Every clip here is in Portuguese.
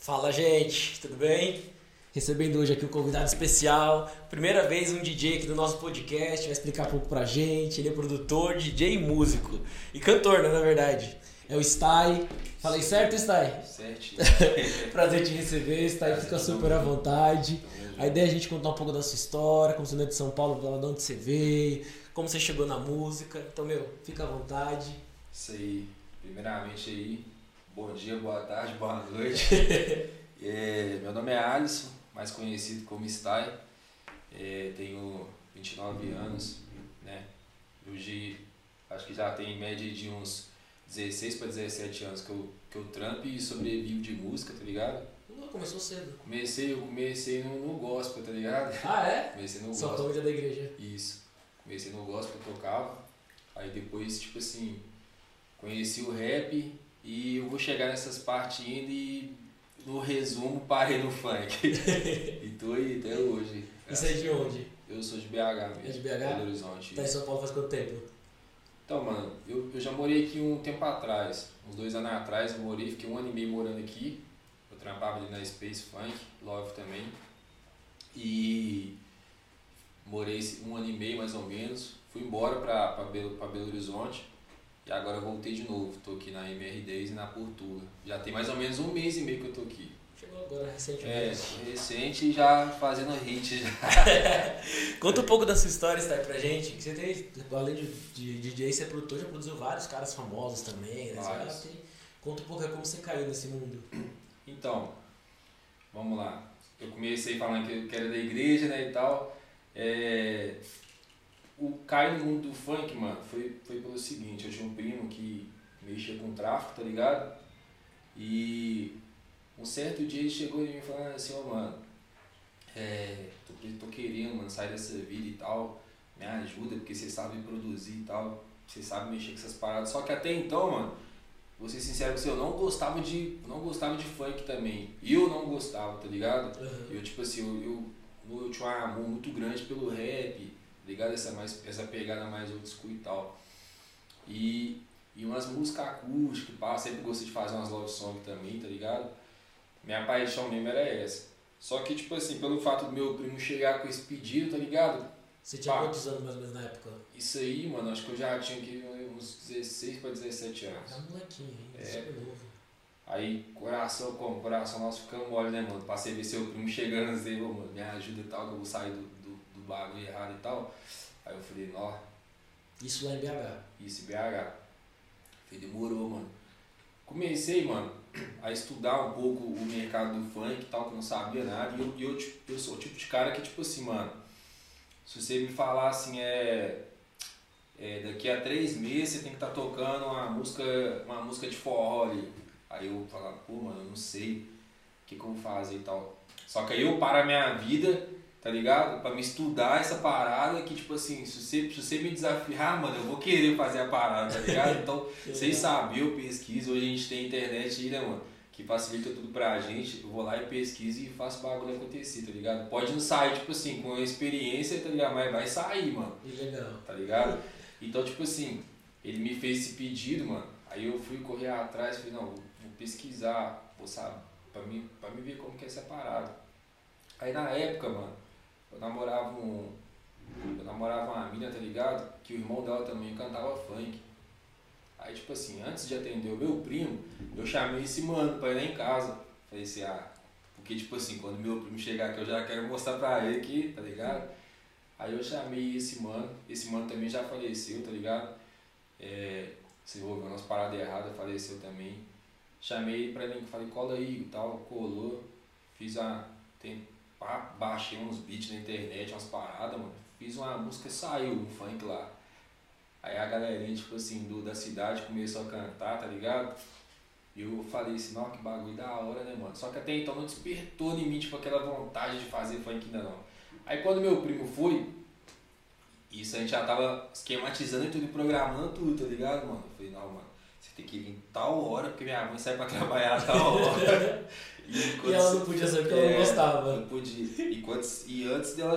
Fala, gente, tudo bem? Recebendo hoje aqui um convidado especial. Primeira vez um DJ aqui do nosso podcast, vai explicar um pouco pra gente. Ele é produtor, DJ e músico. E cantor, né, na verdade. É o Sty. Falei certo, Sty? Certo. Prazer te receber, Sty. Fica super à vontade. A ideia é a gente contar um pouco da sua história, como você não é de São Paulo, de onde você veio, como você chegou na música. Então, meu, fica à vontade. Isso aí. Primeiramente aí, bom dia, boa tarde, boa noite. É, meu nome é Alisson, mais conhecido como Sty. É, tenho 29 anos, né? Hoje acho que já tem em média de uns 16 para 17 anos que eu, que eu trampo e sobrevivo de música, tá ligado? Começou cedo. Comecei, eu comecei no, no gospel, tá ligado? Ah, é? Comecei no Só gospel. família da igreja. Isso. Comecei no gospel, tocava. Aí depois, tipo assim, conheci o rap e eu vou chegar nessas partes ainda e no resumo parei no funk. e tô aí até hoje. Isso é de onde? Eu sou de BH mesmo. É de BH? Belo Horizonte. Tá em São Paulo faz quanto tempo? Então, mano, eu, eu já morei aqui um tempo atrás. Uns dois anos atrás eu morei, fiquei um ano e meio morando aqui. Eu trampava ali na Space Funk, Love também. E morei um ano e meio mais ou menos. Fui embora pra, pra, Belo, pra Belo Horizonte. E agora eu voltei de novo. Tô aqui na MR10 e na Portuga. Já tem mais ou menos um mês e meio que eu tô aqui. Chegou agora É, recentemente. recente e já fazendo hit. Já. Conta um pouco da sua história, Sty, pra gente. Que você tem, além de, de DJ, você é produtor, já produziu vários caras famosos também, né? Vários. tem- Conta um pouco é como você caiu nesse mundo. Então, vamos lá. Eu comecei falando que eu que era da igreja, né, e tal. É, o cair no mundo do funk, mano, foi, foi pelo seguinte, eu tinha um primo que mexia com tráfico, tá ligado? E um certo dia ele chegou em mim falando assim, ó, mano, é, tô, tô querendo, mano, sair dessa vida e tal, me ajuda, porque você sabe produzir e tal, você sabe mexer com essas paradas. Só que até então, mano, vou ser sincero com você, eu não gostava de. não gostava de funk também. Eu não gostava, tá ligado? Eu tipo assim, eu, eu, eu tinha um amor muito grande pelo rap, ligado? Essa, mais, essa pegada mais old school e tal. E, e umas músicas acústicas, pá, sempre gostei de fazer umas love songs também, tá ligado? Minha paixão mesmo era essa. Só que, tipo assim, pelo fato do meu primo chegar com esse pedido, tá ligado? Você tinha Pá. quantos anos mais ou menos na época? Isso aí, mano, acho que eu já tinha que uns 16 para 17 anos. Era molequinho ainda, É. super novo. Aí, coração, como? Coração nosso ficando mole, né, mano? Passei a ver seu primo chegando e dizer, ô, mano, me ajuda e tal, que eu vou sair do bagulho errado e tal. Aí eu falei, ó, Isso lá em BH. isso, BH. Falei, demorou, mano. Comecei, mano, a estudar um pouco o mercado do funk e tal, que eu não sabia nada. E eu, eu, eu sou o tipo de cara que, tipo assim, mano, se você me falar assim, é. é, daqui a três meses você tem que estar tocando uma música, uma música de forró ali. Aí eu falava, pô, mano, eu não sei o que, que eu vou fazer e tal. Só que aí eu paro a minha vida, tá ligado? Pra me estudar essa parada que, tipo assim, se você, se você me desafiar, mano, eu vou querer fazer a parada, tá ligado? Então, vocês sabem, eu pesquiso, hoje a gente tem internet aí, né, mano? Que facilita tudo pra gente. Eu vou lá e pesquiso e faço o bagulho acontecer, tá ligado? Pode não sair, tipo assim, com a experiência, tá ligado? Mas vai sair, mano legal. tá ligado? Então, tipo assim, ele me fez esse pedido, mano. Aí eu fui correr atrás, falei, não, vou, vou pesquisar, vou saber, pra mim, pra mim ver como que é essa parada. Aí na época, mano, eu namorava um. Eu namorava uma mina, tá ligado? Que o irmão dela também cantava funk. Aí, tipo assim, antes de atender o meu primo, eu chamei esse mano pra ir lá em casa. Falei assim, ah, porque, tipo assim, quando meu primo chegar aqui, eu já quero mostrar pra ele aqui, tá ligado? Aí eu chamei esse mano, esse mano também já faleceu, tá ligado? É, se envolveu umas paradas erradas, faleceu também. Chamei pra ele, falei, cola aí e tal, colou. Fiz a. Tem, baixei uns beats na internet, umas paradas, mano. Fiz uma música, saiu um funk lá. Aí a galerinha, tipo assim, do, da cidade começou a cantar, tá ligado? E eu falei assim, não, que bagulho da hora, né, mano? Só que até então não despertou em mim, tipo, aquela vontade de fazer funk ainda não. Aí quando meu primo foi, isso a gente já tava esquematizando e tudo, programando tudo, tá ligado, mano? Eu falei, não, mano, você tem que vir tal hora, porque minha mãe sai pra trabalhar tal hora. E ela não podia saber porque ela não gostava. Não podia. E, quando, e antes dela,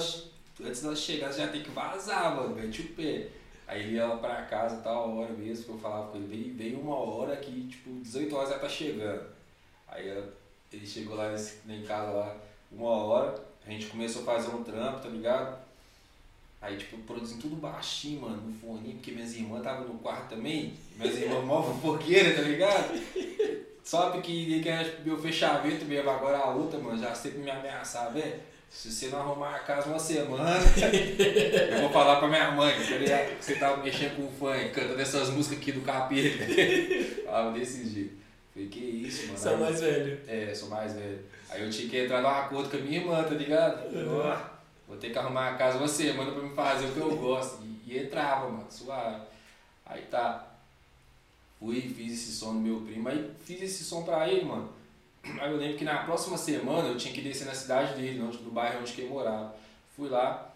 antes dela chegar, você já tem que vazar, mano, mete o pé. Aí ele ia lá pra casa tal hora mesmo, que eu falava com ele, veio, veio uma hora que, tipo, 18 horas ela tá chegando. Aí ela ele chegou lá em casa lá, uma hora, a gente começou a fazer um trampo, tá ligado? Aí, tipo, produzindo tudo baixinho, mano, no fone, porque minhas irmãs estavam no quarto também, minhas irmãs mó fofoqueiras, tá ligado? Só porque ele quer meu fechamento mesmo, agora a outra, mano, já sempre me ameaçar, velho. Se você não arrumar a casa uma semana, eu vou falar pra minha mãe, tá ligado? Que você tava tá mexendo com o funk, cantando essas músicas aqui do capeta. Falava desse jeito. Falei, que isso, mano. Sou mais velho. É, sou mais velho. Aí eu tinha que entrar no acordo com a minha irmã, tá ligado? Uhum. vou ter que arrumar a casa uma semana pra me fazer o que eu gosto. E, e entrava, mano, suave. Aí tá. Fui, fiz esse som no meu primo, aí fiz esse som pra ele, mano. Aí eu lembro que na próxima semana eu tinha que descer na cidade dele, no bairro onde ele morava. Fui lá.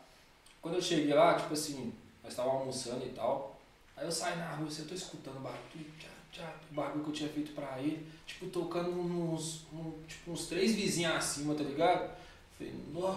Quando eu cheguei lá, tipo assim, nós estávamos almoçando e tal. Aí eu saí na rua, assim, eu tô escutando barulho, tchá, tchá, o barulho que eu tinha feito pra ele. Tipo, tocando uns, um, tipo, uns três vizinhos acima, tá ligado? Falei, nó.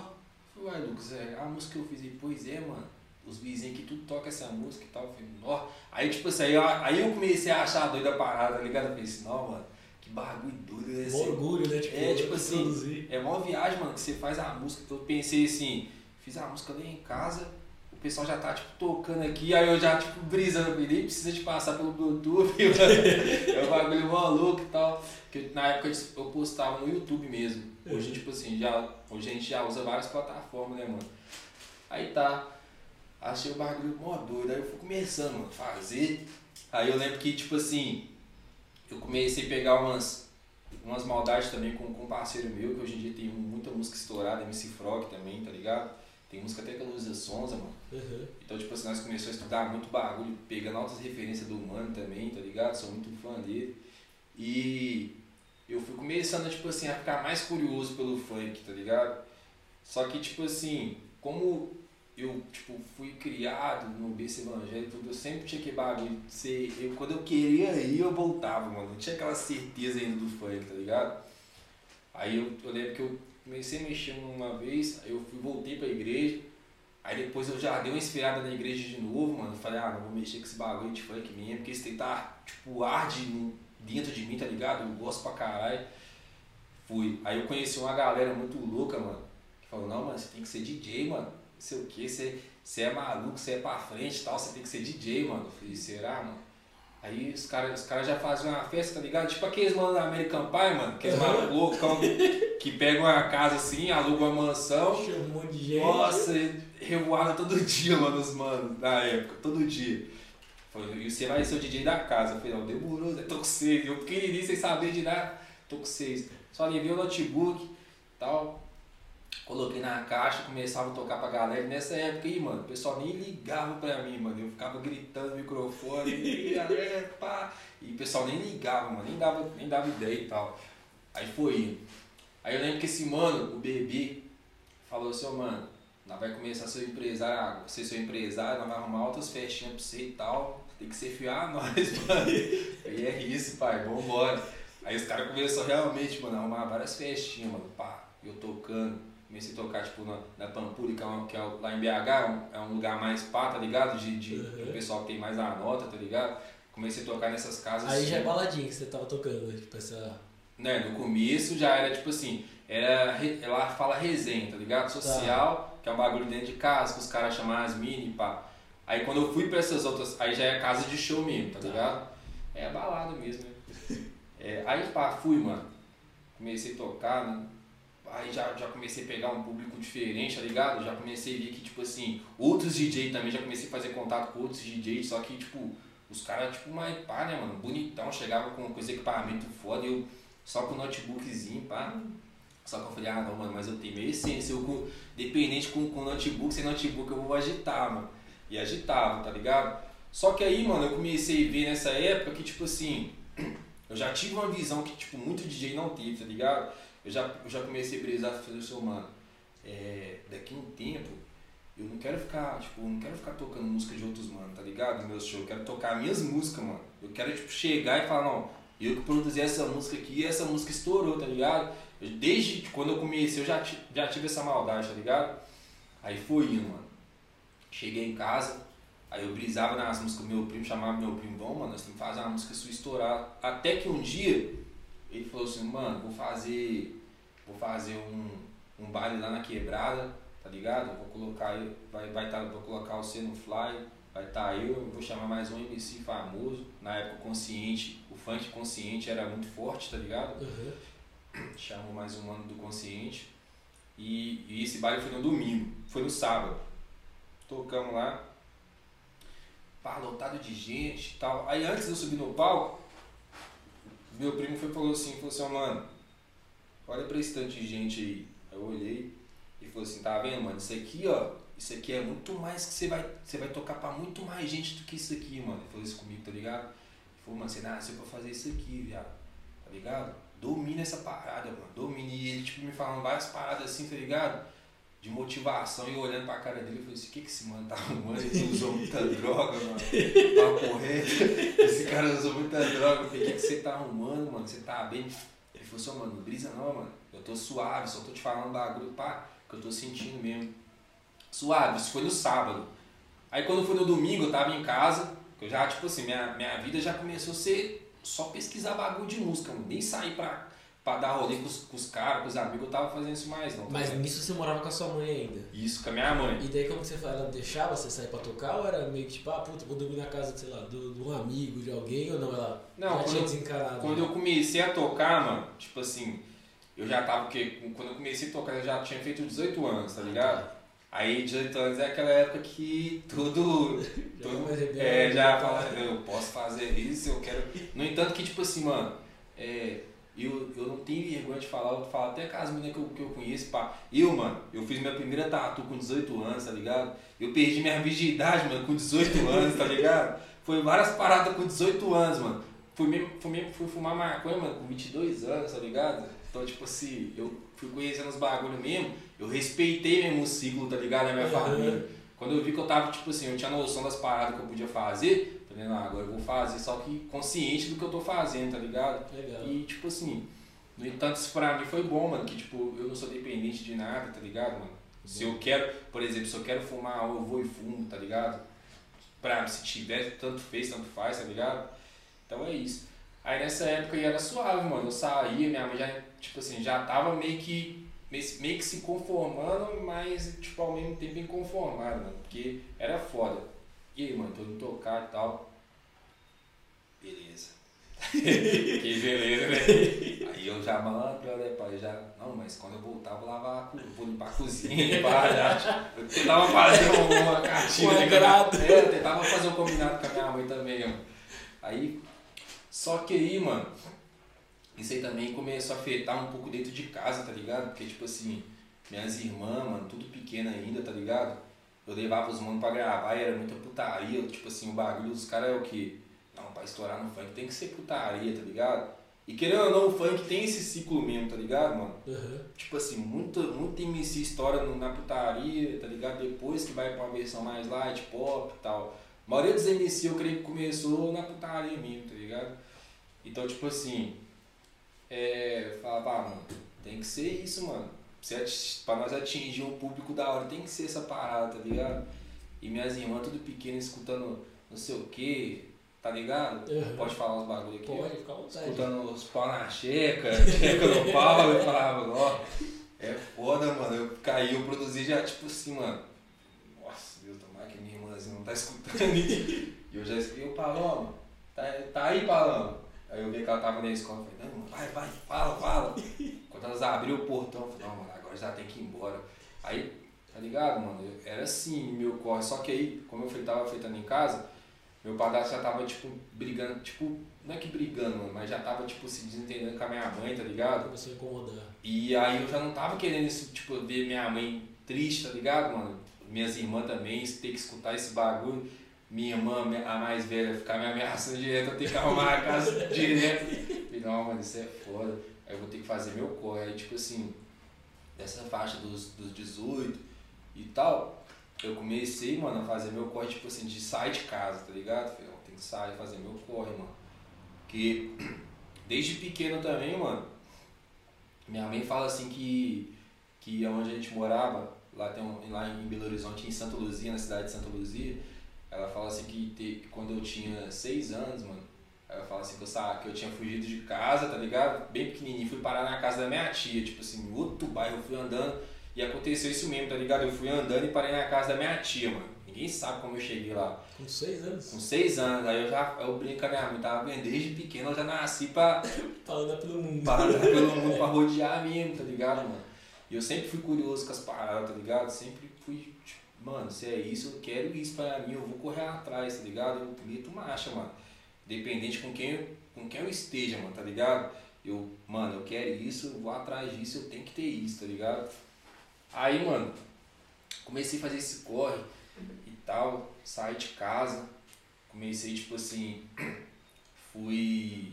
Falei, uai, Lucas, é, a música que eu fiz aí, pois é, mano. Os vizinhos aqui tudo toca essa música e tal. Falei, nó. Aí, tipo assim, aí eu, aí eu comecei a achar doida a parada, tá ligado? Eu falei assim, não, mano que bagulho doido, né? Assim, orgulho, né? Tipo, é, tipo assim, produzir. é uma viagem, mano, que você faz a música. Então eu pensei assim, fiz a música ali em casa, o pessoal já tá, tipo, tocando aqui, aí eu já, tipo, brisando, nem precisa de passar pelo Bluetooth, é um bagulho maluco e tal. Que na época eu postava no YouTube mesmo. Hoje, tipo assim, já, hoje a gente já usa várias plataformas, né, mano? Aí tá, achei o bagulho mó doido, aí eu fui começando, mano, fazer. Aí eu lembro que, tipo assim, eu comecei a pegar umas, umas maldades também com, com um parceiro meu, que hoje em dia tem muita música estourada, MC Frog também, tá ligado? Tem música até com a Luísa Sonza, mano. Uhum. Então, tipo assim, nós começamos a estudar muito bagulho, pegando altas referências do Mano também, tá ligado? Sou muito fã dele. E eu fui começando, tipo assim, a ficar mais curioso pelo funk, tá ligado? Só que, tipo assim, como eu tipo, fui criado no berço evangélico, tudo, eu sempre tinha que bagulho. Ser, eu, quando eu queria ir, eu voltava, mano. Não tinha aquela certeza ainda do funk, tá ligado? Aí eu, eu lembro que eu comecei a mexer uma vez, aí eu fui, voltei pra igreja. Aí depois eu já dei uma inspirada na igreja de novo, mano. Falei, ah, não vou mexer com esse bagulho de funk mesmo, porque esse tá, tipo, arde dentro de mim, tá ligado? Eu gosto pra caralho. Fui. Aí eu conheci uma galera muito louca, mano. Que falou, não, mano, você tem que ser DJ, mano sei o que, você, você é maluco, você é pra frente e tal, você tem que ser DJ, mano. Eu falei, será, mano? Aí os caras os cara já fazem uma festa, tá ligado? Tipo aqueles mano da American Pie, mano, aqueles malucos loucos que pegam uma casa assim, alugam uma mansão. Monte de gente. Nossa, revoada todo dia, mano, os manos, na época, todo dia. Falei, e você vai ser o DJ da casa. Eu falei, não, demorou, tô com vocês. Eu pequenininho sem saber de nada, tô com vocês. Só levei o notebook tal coloquei na caixa, começava a tocar pra galera. E nessa época aí, mano, o pessoal nem ligava pra mim, mano. Eu ficava gritando no microfone, e galera, pá. E o pessoal nem ligava, mano, nem dava, nem dava ideia e tal. Aí foi Aí eu lembro que esse mano, o bebê, falou assim, oh, mano, nós vai começar a ser empresário, ser seu empresário, nós vamos arrumar outras festinhas pra você e tal. Tem que ser fiar nós, mano. e é isso, pai, vambora. Aí os caras começaram realmente, mano, a arrumar várias festinhas, mano, pá, eu tocando comecei a tocar tipo na, na Pampulha, que, é, que é lá em BH, é um, é um, lugar mais pá, tá ligado? De, de uhum. o pessoal que tem mais a nota, tá ligado? Comecei a tocar nessas casas. Aí já é baladinha que você tava tocando, tipo essa. Né, no começo já era tipo assim, era, ela fala resenha, tá ligado? Tá. Social, tá. que é um bagulho dentro de casa, que os caras chamam as mini, pá. Aí quando eu fui pra essas outras, aí já é casa de show mesmo, tá, tá. ligado? É balada mesmo, né? é, aí pá, fui, mano. Comecei a tocar, né? Aí já, já comecei a pegar um público diferente, tá ligado? Já comecei a ver que, tipo assim, outros DJ também, já comecei a fazer contato com outros DJs, só que, tipo, os caras, tipo, mais pá, né, mano? Bonitão, chegava com, com esse equipamento foda e eu só com o notebookzinho, pá. Só que eu falei, ah, não, mano, mas eu tenho minha essência, eu, dependente com, com notebook, sem notebook eu vou agitar, mano. E agitava, tá ligado? Só que aí, mano, eu comecei a ver nessa época que, tipo assim, eu já tive uma visão que, tipo, muito DJ não teve, tá ligado? Eu já, eu já comecei a brisar fazer o seu mano. É, daqui um tempo, eu não quero ficar, tipo, não quero ficar tocando música de outros mano, tá ligado? Meu show, eu quero tocar minhas músicas, mano. Eu quero, tipo, chegar e falar, não, eu que produzi essa música aqui e essa música estourou, tá ligado? Desde quando eu comecei, eu já, já tive essa maldade, tá ligado? Aí foi mano. Cheguei em casa, aí eu brisava nas músicas do meu primo, chamava meu primo, bom, mano, nós temos que fazer uma música sua estourar. Até que um dia ele falou assim, mano, vou fazer. Vou fazer um, um baile lá na quebrada, tá ligado? Vou colocar vai, vai tá, vou colocar você no fly, vai estar tá eu, vou chamar mais um MC famoso. Na época consciente, o funk consciente era muito forte, tá ligado? Uhum. Chamou mais um ano do consciente. E, e esse baile foi no domingo, foi no sábado. Tocamos lá, pá, lotado de gente e tal. Aí antes de eu subir no palco, meu primo foi falou assim, falou assim, mano, olha pra esse tanto de gente aí. Aí eu olhei e falou assim, tá vendo, mano, isso aqui, ó, isso aqui é muito mais que você vai, você vai tocar pra muito mais gente do que isso aqui, mano. Ele falou isso comigo, tá ligado? Ele falou, mano, você nasceu pra fazer isso aqui, viado, tá ligado? domina essa parada, mano. Domina. E ele, tipo, me falando várias paradas assim, tá ligado? De motivação. E olhando pra cara dele, eu falei assim: o que que esse mano tá arrumando? Ele usou muita droga, mano. Pra correr. Esse cara usou muita droga. Eu falei: o que que você tá arrumando, mano? Você tá bem? Ele falou assim: mano, brisa não, mano. Eu tô suave, só tô te falando bagulho, pá, que eu tô sentindo mesmo. Suave, isso foi no sábado. Aí quando foi no domingo, eu tava em casa, eu já, tipo assim, minha, minha vida já começou a ser só pesquisar bagulho de música, mano. Nem sair pra, pra dar rolê com os, com os caras, com os amigos, eu tava fazendo isso mais, não. Tá Mas nisso você morava com a sua mãe ainda? Isso, com a minha mãe. E daí como você fala, ela deixava você sair pra tocar ou era meio que tipo, ah, puta, vou dormir na casa, sei lá, de um amigo, de alguém, ou não? Ela não, já tinha desencarado? Quando né? eu comecei a tocar, mano, tipo assim, eu já tava, porque quando eu comecei a tocar eu já tinha feito 18 anos, tá ligado? Aí 18 anos é aquela época que tudo. já tudo é, já fala, eu posso fazer isso, eu quero. No entanto que, tipo assim, mano, é, eu, eu não tenho vergonha de falar, eu falo até com as meninas que eu, que eu conheço, pá. Eu, mano, eu fiz minha primeira tatu com 18 anos, tá ligado? Eu perdi minha virgindade, mano, com 18 anos, tá ligado? Foi várias paradas com 18 anos, mano. Fui, mesmo, fui, mesmo, fui fumar maconha, mano, com 22 anos, tá ligado? Então, tipo assim, eu fui conhecendo os bagulho mesmo eu respeitei mesmo o ciclo, tá ligado? Da minha família. Quando eu vi que eu tava, tipo assim, eu tinha noção das paradas que eu podia fazer, vendo? Ah, agora eu vou fazer, só que consciente do que eu tô fazendo, tá ligado? Legal. E, tipo assim, no entanto, isso pra mim foi bom, mano, que, tipo, eu não sou dependente de nada, tá ligado, mano? Se eu quero, por exemplo, se eu quero fumar, eu vou e fumo, tá ligado? Pra, se tiver, tanto fez, tanto faz, tá ligado? Então é isso. Aí nessa época aí era suave, mano. Eu saía, minha mãe já, tipo assim, já tava meio que meio que se conformando, mas tipo ao mesmo tempo inconformado, mano, porque era foda. E aí, mano, tô indo tocar e tal. Beleza. que beleza, né? Aí eu já malandro, né, pai? Já, não, mas quando eu voltar, vou lavar, vou limpar a cozinha, limpar, já. Eu tentava fazer uma cartinha. Um agrado. É, eu tentava fazer um combinado com a minha mãe também, mano. Aí, só que aí, mano, isso aí também começou a afetar um pouco dentro de casa, tá ligado? Porque, tipo assim, minhas irmãs, mano, tudo pequena ainda, tá ligado? Eu levava os manos pra gravar e era muita putaria. Tipo assim, o bagulho dos caras é o que? Não, pra estourar no funk tem que ser putaria, tá ligado? E querendo ou não, o funk tem esse ciclo mesmo, tá ligado, mano? Uhum. Tipo assim, muito, muito MC estoura na putaria, tá ligado? Depois que vai pra uma versão mais light, pop e tal. A maioria dos MC eu creio que começou na putaria mesmo, tá ligado? Então, tipo assim, é, falava, ah, mano, tem que ser isso, mano. Pra nós atingir um público da hora, tem que ser essa parada, tá ligado? E minhas irmãs tudo pequenas escutando não sei o que, tá ligado? Uhum. Pode falar os bagulho aqui. Pode, fica à vontade. Escutando os pau na checa, checa no pau, eu falava, ó, é foda, mano. Eu caí, eu produzi já, tipo assim, mano. Nossa, Deus, tomara que minha irmãzinha não tá escutando. e eu já escrevi o Paloma. Tá, tá aí, Paloma. Aí eu vi que ela tava na escola, falei, não, vai, vai, fala, fala. Quando elas abriu o portão, eu falei, não, mano, agora já tem que ir embora. Aí, tá ligado, mano? Eu, era assim, meu corre. Só que aí, como eu tava feitando em casa, meu padrasto já tava, tipo, brigando, tipo, não é que brigando, mas já tava, tipo, se desentendendo com a minha mãe, tá ligado? Começou a incomodar. E aí eu já não tava querendo, isso, tipo, ver minha mãe triste, tá ligado, mano? Minhas irmãs também, ter que escutar esse bagulho minha irmã, a mais velha, ficar me ameaçando direto, eu tenho que arrumar a casa direto. Falei, não, mano, isso é foda. Aí eu vou ter que fazer meu corre. Aí, tipo assim, dessa faixa dos, dos 18 e tal, eu comecei, mano, a fazer meu corre, tipo assim, de sair de casa, tá ligado? Falei, tem que sair, fazer meu corre, mano. Porque desde pequeno também, mano, minha mãe fala assim que, que onde a gente morava, lá, tem um, lá em Belo Horizonte, em Santa Luzia, na cidade de Santa Luzia, ela fala assim que te, quando eu tinha seis anos, mano, eu falo assim que eu, sa- que eu tinha fugido de casa, tá ligado? Bem pequenininho, fui parar na casa da minha tia, tipo assim, outro bairro, fui andando e aconteceu isso mesmo, tá ligado? Eu fui andando e parei na casa da minha tia, mano. Ninguém sabe como eu cheguei lá. Com seis anos. Com seis anos, aí eu já eu brinco com a minha mãe, tava vendo desde pequeno, eu já nasci pra, Pra andar pelo mundo. pra andar pelo mundo, pra rodear mesmo, tá ligado, mano? E eu sempre fui curioso com as paradas, tá ligado? Sempre fui, tipo, mano, se é isso, eu quero isso pra mim, eu vou correr atrás, tá ligado? Eu meto marcha, mano. Independente com quem, eu- com quem eu esteja, mano, tá ligado? Eu, mano, eu quero isso, eu vou atrás disso, eu tenho que ter isso, tá ligado? Aí, mano, comecei a fazer esse corre e tal, saí de casa, comecei, tipo assim, fui.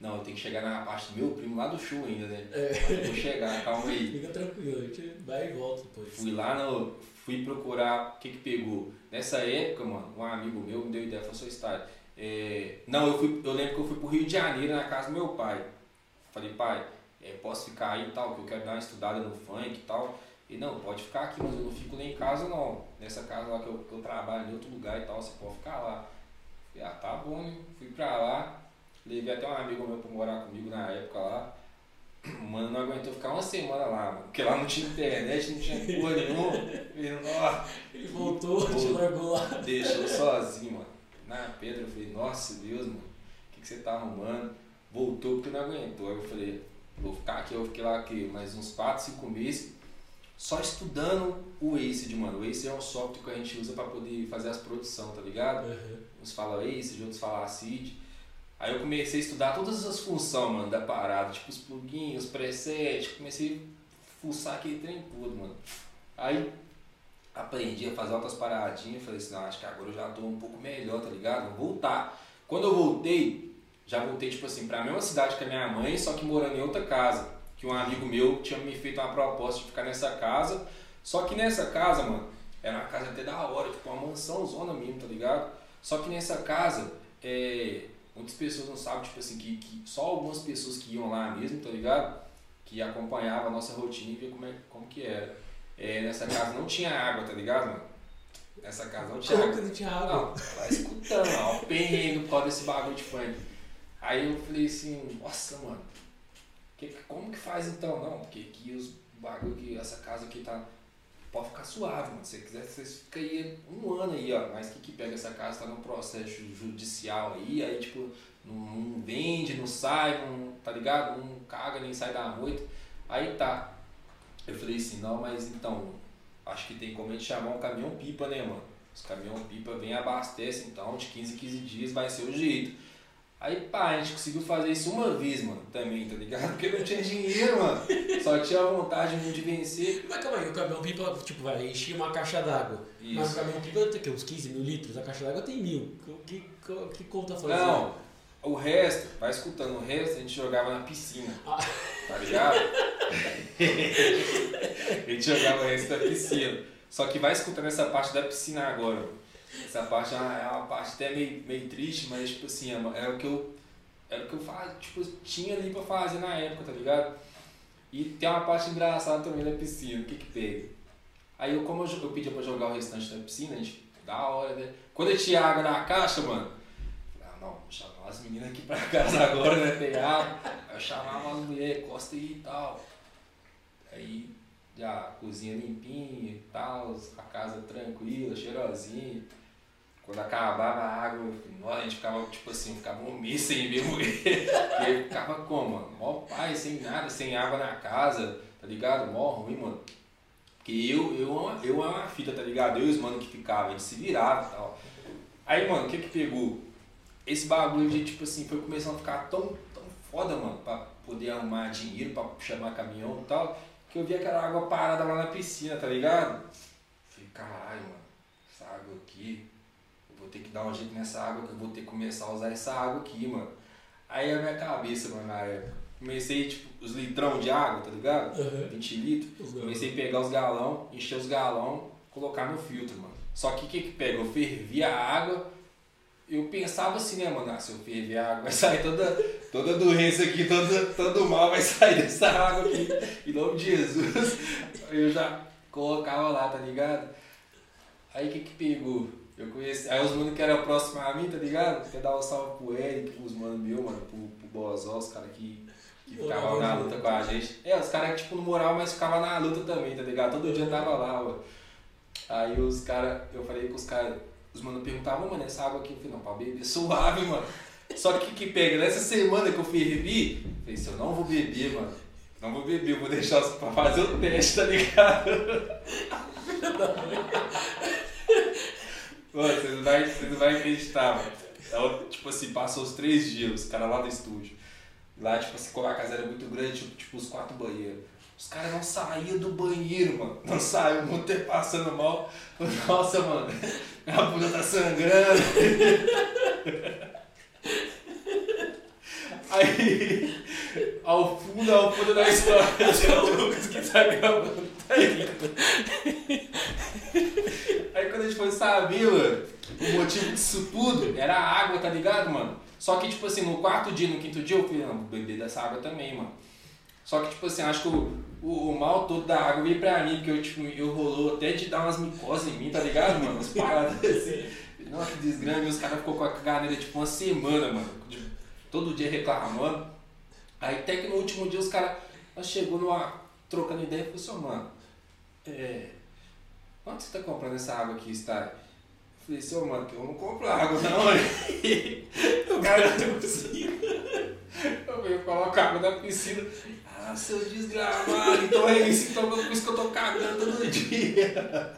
Não, eu tenho que chegar na parte do meu primo lá do show ainda, né? Eu Vou chegar, calma aí. Fica tranquilo, a gente vai e volta depois. Fui lá no. Fui procurar o que que pegou. Nessa época, mano, um amigo meu me deu ideia, falou, seu estádio. É, não, eu, fui, eu lembro que eu fui pro Rio de Janeiro na casa do meu pai. Falei, pai, é, posso ficar aí e tal, que eu quero dar uma estudada no funk e tal. E não, pode ficar aqui, mas eu não fico nem em casa não. Nessa casa lá que eu, que eu trabalho, em outro lugar e tal, você pode ficar lá. Falei, ah, tá bom, né? Fui pra lá, levei até um amigo meu pra morar comigo na época lá. Mano, não aguentou ficar uma semana lá, mano. Porque lá não tinha internet, não tinha porra nenhuma. Falei, "Nó, Ele voltou, te Pô. largou lá. Deixou sozinho, mano. Na pedra, eu falei, nossa Deus, mano, o que, que você tá arrumando? Voltou porque não aguentou. Aí eu falei, vou ficar aqui, eu fiquei lá aqui mais uns 4, 5 meses, só estudando o ACID, mano. O ACID é um software que a gente usa pra poder fazer as produções, tá ligado? Uhum. Uns falam ACID, outros falam ACID. Aí eu comecei a estudar todas as funções, mano, da parada, tipo os plugins, os presets, comecei a fuçar aquele trem todo, mano. Aí aprendi a fazer outras paradinhas, falei assim, não, acho que agora eu já tô um pouco melhor, tá ligado? Vou voltar. Quando eu voltei, já voltei, tipo assim, pra mesma cidade que a minha mãe, só que morando em outra casa. Que um amigo meu tinha me feito uma proposta de ficar nessa casa. Só que nessa casa, mano, era uma casa até da hora, tipo uma mansão zona mesmo, tá ligado? Só que nessa casa, é, muitas pessoas não sabem, tipo assim, que, que só algumas pessoas que iam lá mesmo, tá ligado? Que acompanhavam a nossa rotina e via como, é, como que era. É, nessa casa não tinha água, tá ligado, mano? Nessa casa não tinha Como água. não tinha água? Não, vai escutando, ó, o perrengue por causa desse bagulho de funk. Aí eu falei assim, nossa, mano, que, como que faz então? Não, porque aqui os bagulho que essa casa aqui tá. Pode ficar suave, mano. Se você quiser, você fica aí um ano aí, ó. Mas que, que pega essa casa? Tá num processo judicial aí, aí tipo, não, não vende, não sai, não, tá ligado? Não caga, nem sai da noite. Aí tá. Eu falei assim, não, mas então, acho que tem como a gente chamar um caminhão pipa, né, mano? Os caminhão pipa vem abastece, então, de 15 em 15 dias vai ser o jeito. Aí, pá, a gente conseguiu fazer isso uma vez, mano, também, tá ligado? Porque não tinha dinheiro, mano. Só tinha vontade de vencer. Mas calma aí, o caminhão pipa, tipo, vai encher uma caixa d'água. Mas o caminhão pipa tem o quê? Uns 15 mil litros? A caixa d'água tem mil. Que, que, que conta fazer? Não, o resto, vai escutando, o resto a gente jogava na piscina. Ah. Tá ligado? a gente jogava o resto na piscina. Só que vai escutando essa parte da piscina agora. Essa parte é uma, é uma parte até meio, meio triste, mas tipo assim, é, uma- é o que eu. Era o que eu faz, tipo, tinha ali pra fazer na época, tá ligado? E tem uma parte engraçada também da piscina, o que que pega? Aí eu, como eu, eu pedia pra jogar o restante da piscina, a gente, da hora, né? Quando eu tinha água na caixa, mano, ah, não, vou chamar as meninas aqui pra casa agora, né? Água. Aí eu chamava as mulheres, costa aí e tal. Aí já cozinha limpinha e tal, a casa tranquila, cheirosinha. Quando acabava a água, a gente ficava, tipo assim, ficava um mês sem ver mulher. E ficava como, mano? Mó pai, sem nada, sem água na casa, tá ligado? Mó ruim, mano. Porque eu, eu, eu é uma fita, tá ligado? Eu e os mano que ficavam, a gente se virava e tal. Aí, mano, o que que pegou? Esse bagulho de, tipo assim, foi começando a ficar tão, tão foda, mano, pra poder arrumar dinheiro, pra chamar caminhão e tal, que eu vi aquela água parada lá na piscina, tá ligado? Falei, caralho, mano, essa água aqui, vou ter que dar um jeito nessa água, que eu vou ter que começar a usar essa água aqui, mano. Aí a minha cabeça, mano, na época, comecei, tipo, os litrão de água, tá ligado? Uhum. 20 litros. Comecei a pegar os galão, encher os galão, colocar no filtro, mano. Só que o que que pega? Eu fervia a água, eu pensava assim, né, mano? Ah, se eu ferver a água, vai sair toda, toda doença aqui, todo, todo mal vai sair dessa água aqui. Em nome de Jesus. Eu já colocava lá, tá ligado? Aí o que que pegou? Eu conheci. Aí os mano que eram próximos a mim, tá ligado? Quer dar um salve pro Eric, os mano meu, mano, pro, pro Bozó, os caras que, que ficavam na luta com a gente. É, os caras que, tipo, no moral, mas ficavam na luta também, tá ligado? Todo dia tava lá, mano. Aí os caras, eu falei com os caras, os mano perguntavam, mano, essa água aqui, eu falei, não, pra beber suave, mano. Só que que pega, nessa semana que eu fervi, eu falei, se eu não vou beber, mano, não vou beber, eu vou deixar pra fazer o teste, tá ligado? Você não vai, você não vai acreditar, mano. Ela, tipo assim, passou os três dias, os caras lá do estúdio. Lá, tipo assim, como a casa era muito grande, tipo, tipo os quatro banheiros. Os caras não saíam do banheiro, mano. Não saíam, muito tempo passando mal. Nossa, mano, minha bunda tá sangrando. Aí, ao fundo, ao fundo da história, é o Lucas que tá gravando? Aí quando a gente foi saber, mano, o motivo disso tudo era a água, tá ligado, mano? Só que, tipo assim, no quarto dia, no quinto dia, eu falei, não, vou beber dessa água também, mano. Só que, tipo assim, acho que o, o, o, mal todo da água veio pra mim, porque eu, tipo, eu rolou até de dar umas micoses em mim, tá ligado, mano? Umas paradas assim. Nossa, que desgrame, os caras ficou com a caneira, tipo, uma semana, mano. Todo dia reclamando. Aí até que no último dia os caras chegou numa. trocando ideia e falou assim, mano, é. Onde você tá comprando essa água aqui, está? Eu falei, seu mano, que eu não compro água não, o cara da piscina. Eu venho colocar água na piscina. Ah, seu desgramado, então é isso, então por isso que eu tô cagando todo dia.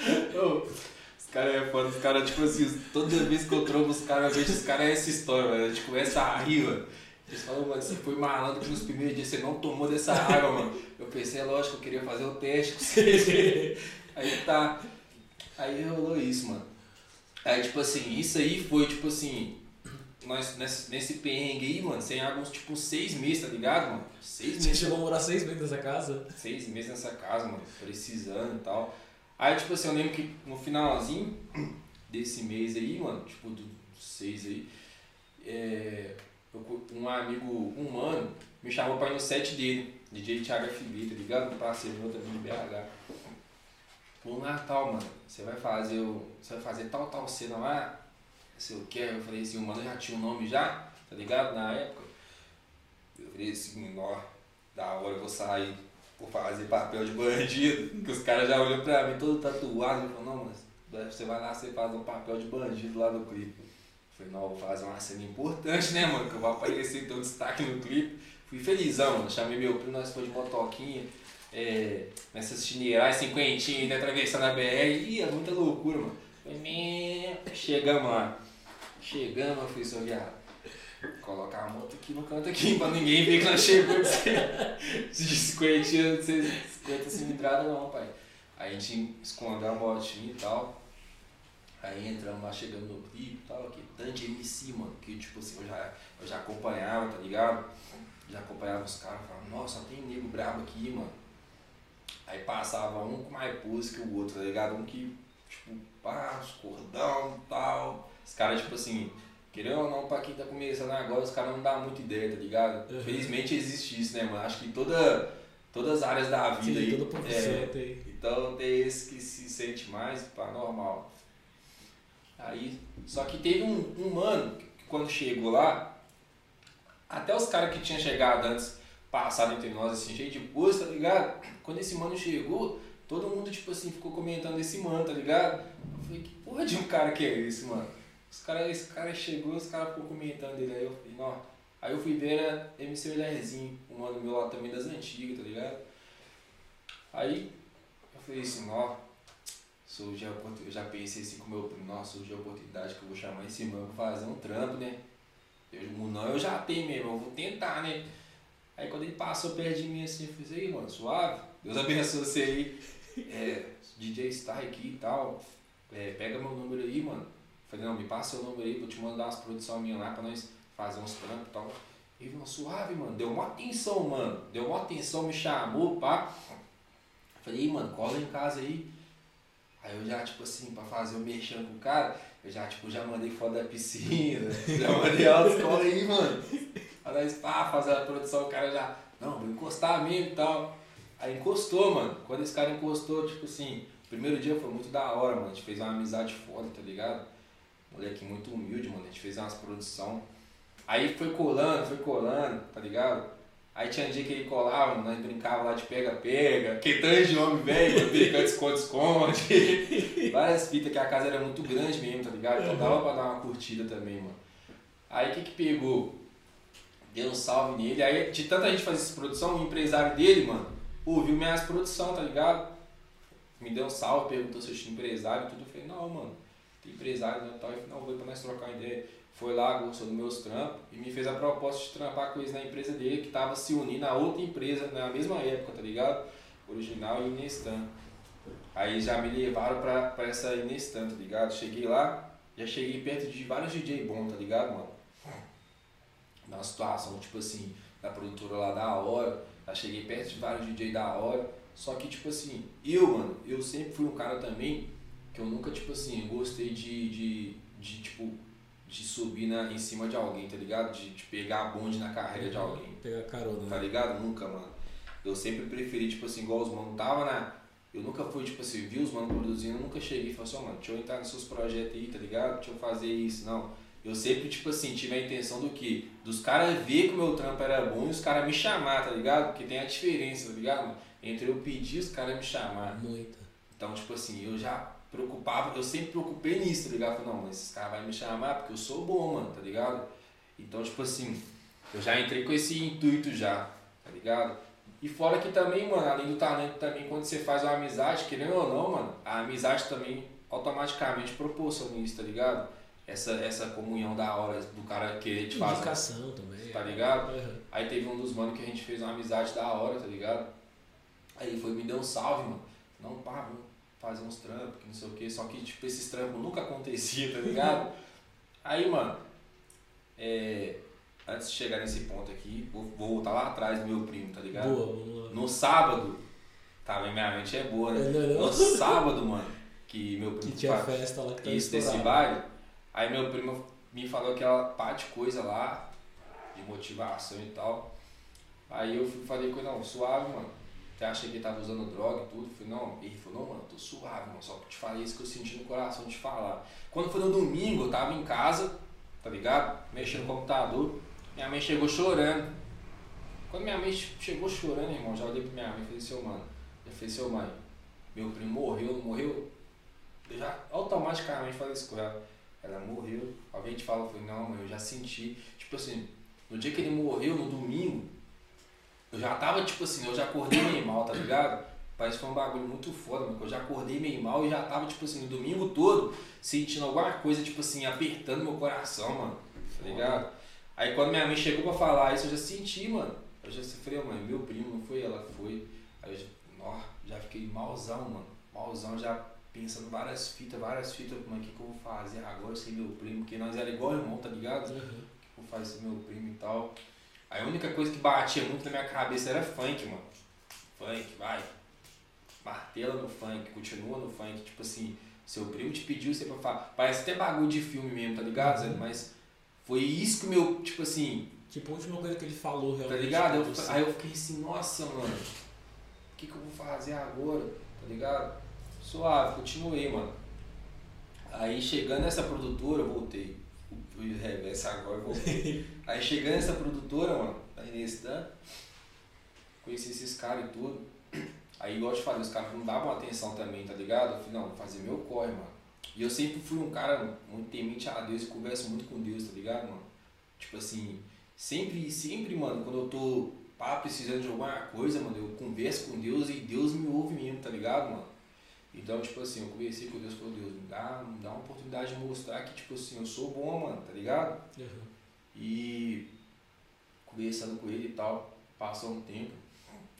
oh, os caras é foda, os caras, tipo assim, toda vez que eu trombo os caras, eu vejo os caras é essa história, velho. A gente começa a rir, mano. Eles falam, mano, você foi malandro que nos primeiros dias você não tomou dessa água, mano. Eu pensei, é lógico, eu queria fazer o teste com vocês. Aí tá. Aí rolou isso, mano. Aí, tipo assim, isso aí foi, tipo assim, nós nesse, nesse perrengue aí, mano, sem água uns, tipo, seis meses, tá ligado, mano? Seis Você meses. chegou a morar seis meses nessa casa? Seis meses nessa casa, mano, precisando e tal. Aí, tipo assim, eu lembro que no finalzinho desse mês aí, mano, tipo, dos seis aí, é, um amigo, um mano, me chamou pra ir no set dele, DJ Thiago FB, tá ligado? Um parceiro meu também de BH. Pro Natal, mano, você vai fazer o. Você vai fazer tal, tal cena lá, se eu quero, eu falei assim, o mano já tinha um nome já, tá ligado? Na época. Eu falei assim, ó, da hora eu vou sair por fazer papel de bandido, que os caras já olham pra mim todo tatuado, e falam, não, mas você vai lá, você faz um papel de bandido lá no clipe. Falei, não, vou fazer uma cena importante, né, mano, que eu vou aparecer, um destaque no clipe. Fui felizão, mano, chamei meu primo, nós fomos de motoquinha, é, nessas chineirais, cinquentinhas, né, atravessando a BR, e é muita loucura, mano. Falei, chegamos lá, chegamos, eu falei, seu viado, colocar a moto aqui no canto aqui, pra ninguém ver que nós chegamos de 50, 50 cilindrada não, pai. Aí a gente escondeu a motinha e tal. Aí entramos lá, chegando no clipe e tal, que tanto de MC, mano, que tipo assim, eu já, eu já acompanhava, tá ligado? Já acompanhava os caras, falava, nossa, tem nego brabo aqui, mano. Aí passava um com mais pose que o outro, tá ligado? Um que, tipo, pá, os cordão e tal. Os caras, tipo assim, querendo ou não, pra quem tá começando agora, os caras não dão muita ideia, tá ligado? Uhum. Felizmente existe isso, né, mano? Acho que toda, todas as áreas da vida Sim, aí. toda profissão é, tem. então tem esse que se sente mais, pá, normal. Aí, só que teve um, um mano que quando chegou lá, até os caras que tinham chegado antes passaram entre nós assim, cheio de pose, tá ligado? Quando esse mano chegou, todo mundo, tipo assim, ficou comentando esse mano, tá ligado? Eu falei, que porra de um cara que é esse, mano? Os cara, esse cara chegou, os caras ficou comentando ele, aí eu falei, não. Aí eu fui ver, era MC Lerzinho, um mano meu lá também das antigas, tá ligado? Aí eu falei assim, ó, surgiu a oportunidade, eu já pensei assim com o meu primo, nossa, surgiu a oportunidade que eu vou chamar esse mano pra fazer um trampo, né? Eu, o não eu já tenho mesmo, eu vou tentar, né? Aí quando ele passou perto de mim assim, eu fiz, aí mano, suave, Deus abençoe você aí, é, DJ Star aqui e tal, é, pega meu número aí, mano. Falei, não, me passa seu número aí, vou te mandar umas produções minhas lá pra nós fazer uns trampos e tal. Ele falou, suave, mano, deu uma atenção, mano, deu uma atenção, me chamou, pá. Falei, mano, cola em casa aí. Aí eu já, tipo assim, pra fazer o mexendo com o cara, eu já, tipo, já mandei foto da piscina, já mandei autoescola aí, mano. Pra pá, fazer a produção, o cara já, não, vou encostar mesmo e tal. Aí encostou, mano. Quando esse cara encostou, tipo assim, primeiro dia foi muito da hora, mano. A gente fez uma amizade foda, tá ligado? Moleque muito humilde, mano. A gente fez umas produção. Aí foi colando, foi colando, tá ligado? Aí tinha um dia que ele colava, nós brincava lá de pega-pega, que de homem velho, brincando de esconde-esconde. Várias fitas que a casa era muito grande mesmo, tá ligado? Então dava pra dar uma curtida também, mano. Aí o que que pegou? Deu um salve nele. Aí de tanta gente fazer essa produção, o empresário dele, mano, ouviu minhas produção, tá ligado? Me deu um salve, perguntou se eu tinha empresário e tudo. Eu falei, não, mano, tem empresário e tal. Eu falei, não, vou pra nós trocar uma ideia foi lá, gostou dos meus trampos e me fez a proposta de trampar com eles na empresa dele, que tava se unindo a outra empresa na mesma época, tá ligado? Original e Inestan. Aí já me levaram pra, pra essa Inestan, tá ligado? Cheguei lá, já cheguei perto de vários DJ bons, tá ligado, mano? Na situação, tipo assim, da produtora lá da hora, já cheguei perto de vários DJ da hora. Só que, tipo assim, eu, mano, eu sempre fui um cara também que eu nunca, tipo assim, gostei de, de, de tipo, de subir na, em cima de alguém, tá ligado? De, de pegar a bonde na carreira de alguém. Pegar carona. Tá né? ligado? Nunca, mano. Eu sempre preferi, tipo assim, igual os manos tava na. Eu nunca fui, tipo assim, vi os manos produzindo, eu nunca cheguei e falei assim, oh, mano, deixa eu entrar nos seus projetos aí, tá ligado? Deixa eu fazer isso, não. Eu sempre, tipo assim, tive a intenção do que? Dos caras ver que o meu trampo era bom e os caras me chamar, tá ligado? Porque tem a diferença, tá ligado? Entre eu pedir e os caras me chamar. Muita. Então, tipo assim, eu já preocupava, eu sempre preocupei nisso, tá ligado? Falei, não, mas esses caras vão me chamar porque eu sou bom, mano, tá ligado? Então, tipo assim, eu já entrei com esse intuito já, tá ligado? E fora que também, mano, além do talento também, quando você faz uma amizade, querendo ou não, mano, a amizade também automaticamente proporciona isso, tá ligado? Essa, essa comunhão da hora do cara querer te fazer. Indicação também. Tá ligado? Uhum. Aí teve um dos manos que a gente fez uma amizade da hora, tá ligado? Aí ele foi me deu um salve, mano. Não, pá, vamos fazer uns trampos, que não sei o que. Só que, tipo, esses trampos nunca acontecia, tá ligado? Aí, mano, é, antes de chegar nesse ponto aqui, vou, vou voltar lá atrás do meu primo, tá ligado? Boa, lá. No sábado, tá, minha mente é boa, né? Não, não. No sábado, mano, que meu Que primo tinha fa- festa lá que tava isso desse baile, aí meu primo me falou aquela parte de coisa lá, de motivação e tal. Aí eu falei com ele, não, suave, mano. Você acha que ele tava usando droga e tudo? Falei, não. Ele falou, não, mano, tô suave, mano. Só te falei isso que eu senti no coração de falar. Quando foi no domingo, eu tava em casa, tá ligado? Mexendo no computador. Minha mãe chegou chorando. Quando minha mãe chegou chorando, irmão, já olhei pra minha mãe e falei, seu mano. Eu falei, seu mãe, meu primo morreu, não morreu? Eu já automaticamente falei isso com ela. Ela morreu. Alguém te fala, eu falei, não, mãe, eu já senti. Tipo assim, no dia que ele morreu, no domingo, eu já tava, tipo assim, eu já acordei meio mal, tá ligado? Parece que foi um bagulho muito foda, mano. que Eu já acordei meio mal e já tava, tipo assim, no domingo todo sentindo alguma coisa, tipo assim, apertando meu coração, mano. Tá ligado? Aí quando minha mãe chegou pra falar isso, eu já senti, mano. Eu já falei, mãe, meu primo não foi ela, foi. Aí eu já, ó, já fiquei malzão, mano. Malzão, já pensando várias fitas, várias fitas, mano, o que, que eu vou fazer agora sem meu primo? Porque nós era igual irmão, tá ligado? Uhum. vou fazer sem meu primo e tal. A única coisa que batia muito na minha cabeça era funk, mano. Funk, vai. Martela no funk, continua no funk. Tipo assim, seu primo te pediu você pra falar. Parece até bagulho de filme mesmo, tá ligado, Zé? Mas foi isso que o meu, tipo assim, Tipo, a última coisa que ele falou tá realmente. ligado? Eu- aí eu fiquei assim, nossa, mano, o que, que eu vou fazer agora? Tá ligado? Suave, continuei, mano. Aí chegando nessa produtora, eu voltei. Fui reversa agora, voltei. Aí chegando nessa produtora, mano, da Inestan, conheci esses caras e tudo. Aí, igual eu te falei, os caras não davam atenção também, tá ligado? Eu falei, não, vou fazer meu corre, mano. E eu sempre fui um cara muito temente a Deus e converso muito com Deus, tá ligado, mano? Tipo assim, sempre, sempre, mano, quando eu tô pá, precisando de alguma coisa, mano, eu converso com Deus e Deus me ouve mesmo, tá ligado, mano? Então, tipo assim, eu conversei com Deus falei, Deus, me dá, me dá uma oportunidade de mostrar que, tipo assim, eu sou bom, mano, tá ligado? Uhum. E conversando com ele e tal, passou um tempo.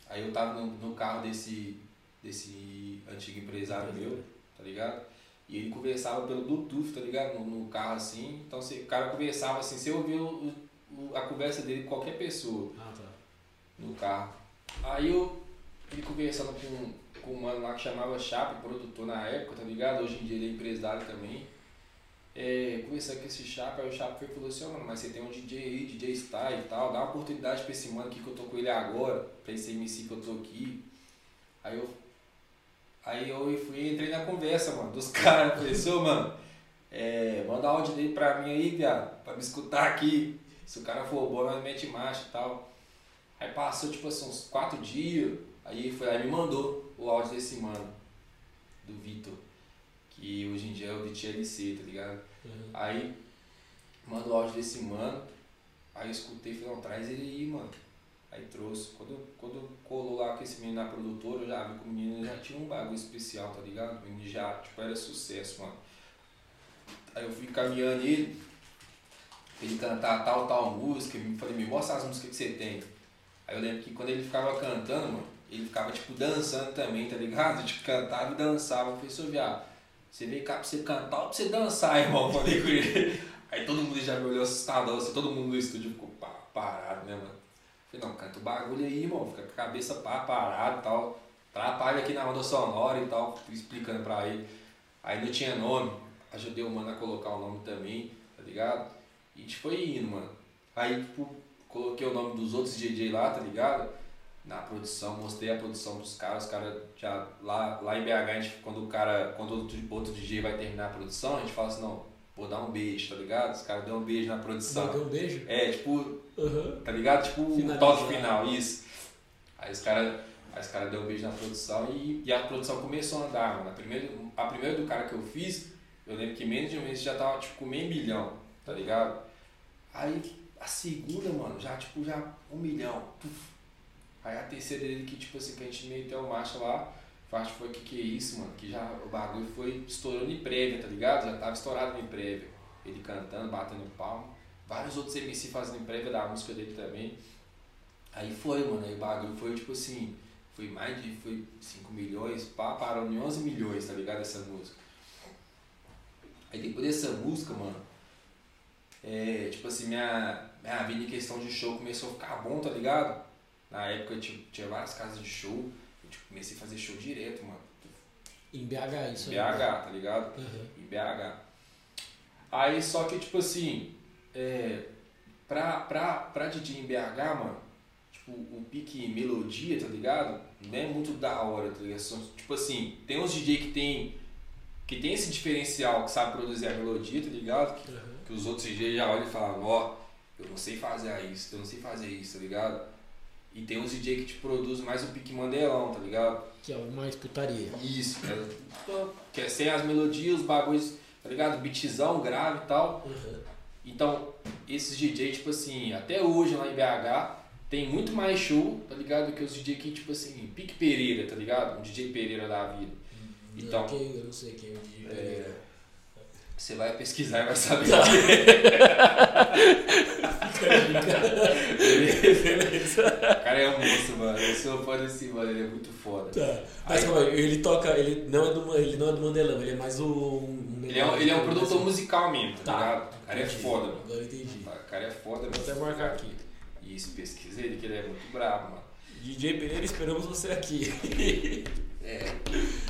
Aí eu tava no, no carro desse, desse antigo empresário meu, tá ligado? E ele conversava pelo Bluetooth, tá ligado? No, no carro assim. Então se, o cara conversava assim, você ouvia o, o- a conversa dele com qualquer pessoa Ah, tá. no carro. Aí eu, ele conversando com, com um mano lá que chamava Chape, produtor na época, tá ligado? Hoje em dia ele é empresário também. É, conversando com esse Chape, aí o Chape foi e falou assim, ó, mano, mas você tem um DJ aí, DJ Style e tal, dá uma oportunidade pra esse mano aqui que eu tô com ele agora, pra esse MC que eu tô aqui. Aí eu. Aí eu fui entrei na conversa, mano, dos caras. Falei, seu, mano, é, manda áudio dele pra mim aí, viado, pra me escutar aqui. Se o cara for bom, nós mete marcha e tal. Aí passou, tipo assim, uns quatro dias. Aí, foi, aí me mandou o áudio desse mano, do Vitor, que hoje em dia é o DTLC, tá ligado? Uhum. Aí, manda o áudio desse mano. Aí eu escutei e falei, não, traz ele aí, mano. Aí trouxe. Quando, quando colou lá com esse menino na produtora, eu já vi que o menino já tinha um bagulho especial, tá ligado? O menino já, tipo, era sucesso, mano. Aí eu fui caminhando ele, ele cantar tal, tal música. Eu falei, me mostra as músicas que você tem. Aí eu lembro que quando ele ficava cantando, mano, ele ficava, tipo, dançando também, tá ligado? Tipo, cantava e dançava. Eu falei, seu viado, você veio cá pra você cantar ou pra você dançar, irmão? Falei com ele. Aí todo mundo já me olhou assustado, assim, todo mundo no estúdio ficou pa- parado, né, mano? Eu Falei, não, canta o bagulho aí, irmão, fica com a cabeça pá, parado e tal. Atrapalha aqui na onda sonora e tal, explicando pra ele. Aí não tinha nome, ajudei o mano a colocar o nome também, tá ligado? E gente foi indo, mano. Aí, tipo, coloquei o nome dos outros DJ lá, tá ligado? Na produção, mostrei a produção dos caras, os caras já lá, lá em BH, a gente, quando o cara, quando outro, outro DJ vai terminar a produção, a gente fala assim, não, vou dar um beijo, tá ligado? Os caras dão um beijo na produção. Deu um beijo? É, tipo, Aham. tá ligado? Tipo o toque final, isso. Aí os caras aí os cara deu um beijo na produção e, e a produção começou a andar, mano. A primeira, a primeira do cara que eu fiz, eu lembro que menos de um mês já tava tipo meio milhão, tá ligado? Aí a segunda, mano, já tipo, já um milhão. Puf. Aí a terceira dele que, tipo assim, que a gente meteu marcha lá, que foi que que é isso, mano, que já o bagulho foi estourando em prévia, tá ligado? Já tava estourado em prévia. Ele cantando, batendo palma. Vários outros MC fazendo prévia da música dele também. Aí foi, mano, aí o bagulho foi tipo assim, foi mais de foi 5 milhões, pá, parou em 11 milhões, tá ligado? Essa música. Aí depois dessa música, mano, é, tipo assim, minha, minha vida em questão de show começou a ficar bom, tá ligado? Na época tipo, tinha várias casas de show, eu tipo, comecei a fazer show direto, mano. Em BH, isso BH, aí. tá ligado? Aham. em BH. Aí só que tipo assim, é, pra, pra, pra DJ em BH, mano, tipo, o pique melodia, tá ligado? Não é muito da hora, tá ligado? São, tipo assim, tem uns DJ que tem, que tem esse diferencial, que sabe produzir a melodia, tá ligado? Que, Aham. que os outros DJ já olham e falam, ó, eu não sei fazer isso, eu não sei fazer isso, tá ligado? E tem uns DJ que te produz mais o pique mandelão, tá ligado? Que é o mais putaria. Isso, que é, que é sem as melodias, os bagulhos, tá ligado? Beatzão, grave e tal. Aham. Então, esses DJ, tipo assim, até hoje lá em BH, tem muito mais show, tá ligado? Do que os DJ que, tipo assim, Pique Pereira, tá ligado? Um DJ Pereira da vida. Então, Não, quem, eu não sei quem é o DJ Pereira. Você vai pesquisar e vai saber. Beleza. O cara é um monstro, mano. Eu sou fã desse, mano. Ele é muito foda. Tá. Mas calma aí, ele toca, ele não é do, ele não é do Mandelão, ele é mais um. Ele é um, ele é um produtor musical mesmo, tá, Tá. ligado? O cara é foda, mano. Agora entendi. O cara é foda Vou mesmo. até marcar aqui. Isso, pesquisa ele, que ele é muito brabo, mano. DJ Pereira, esperamos você aqui. É.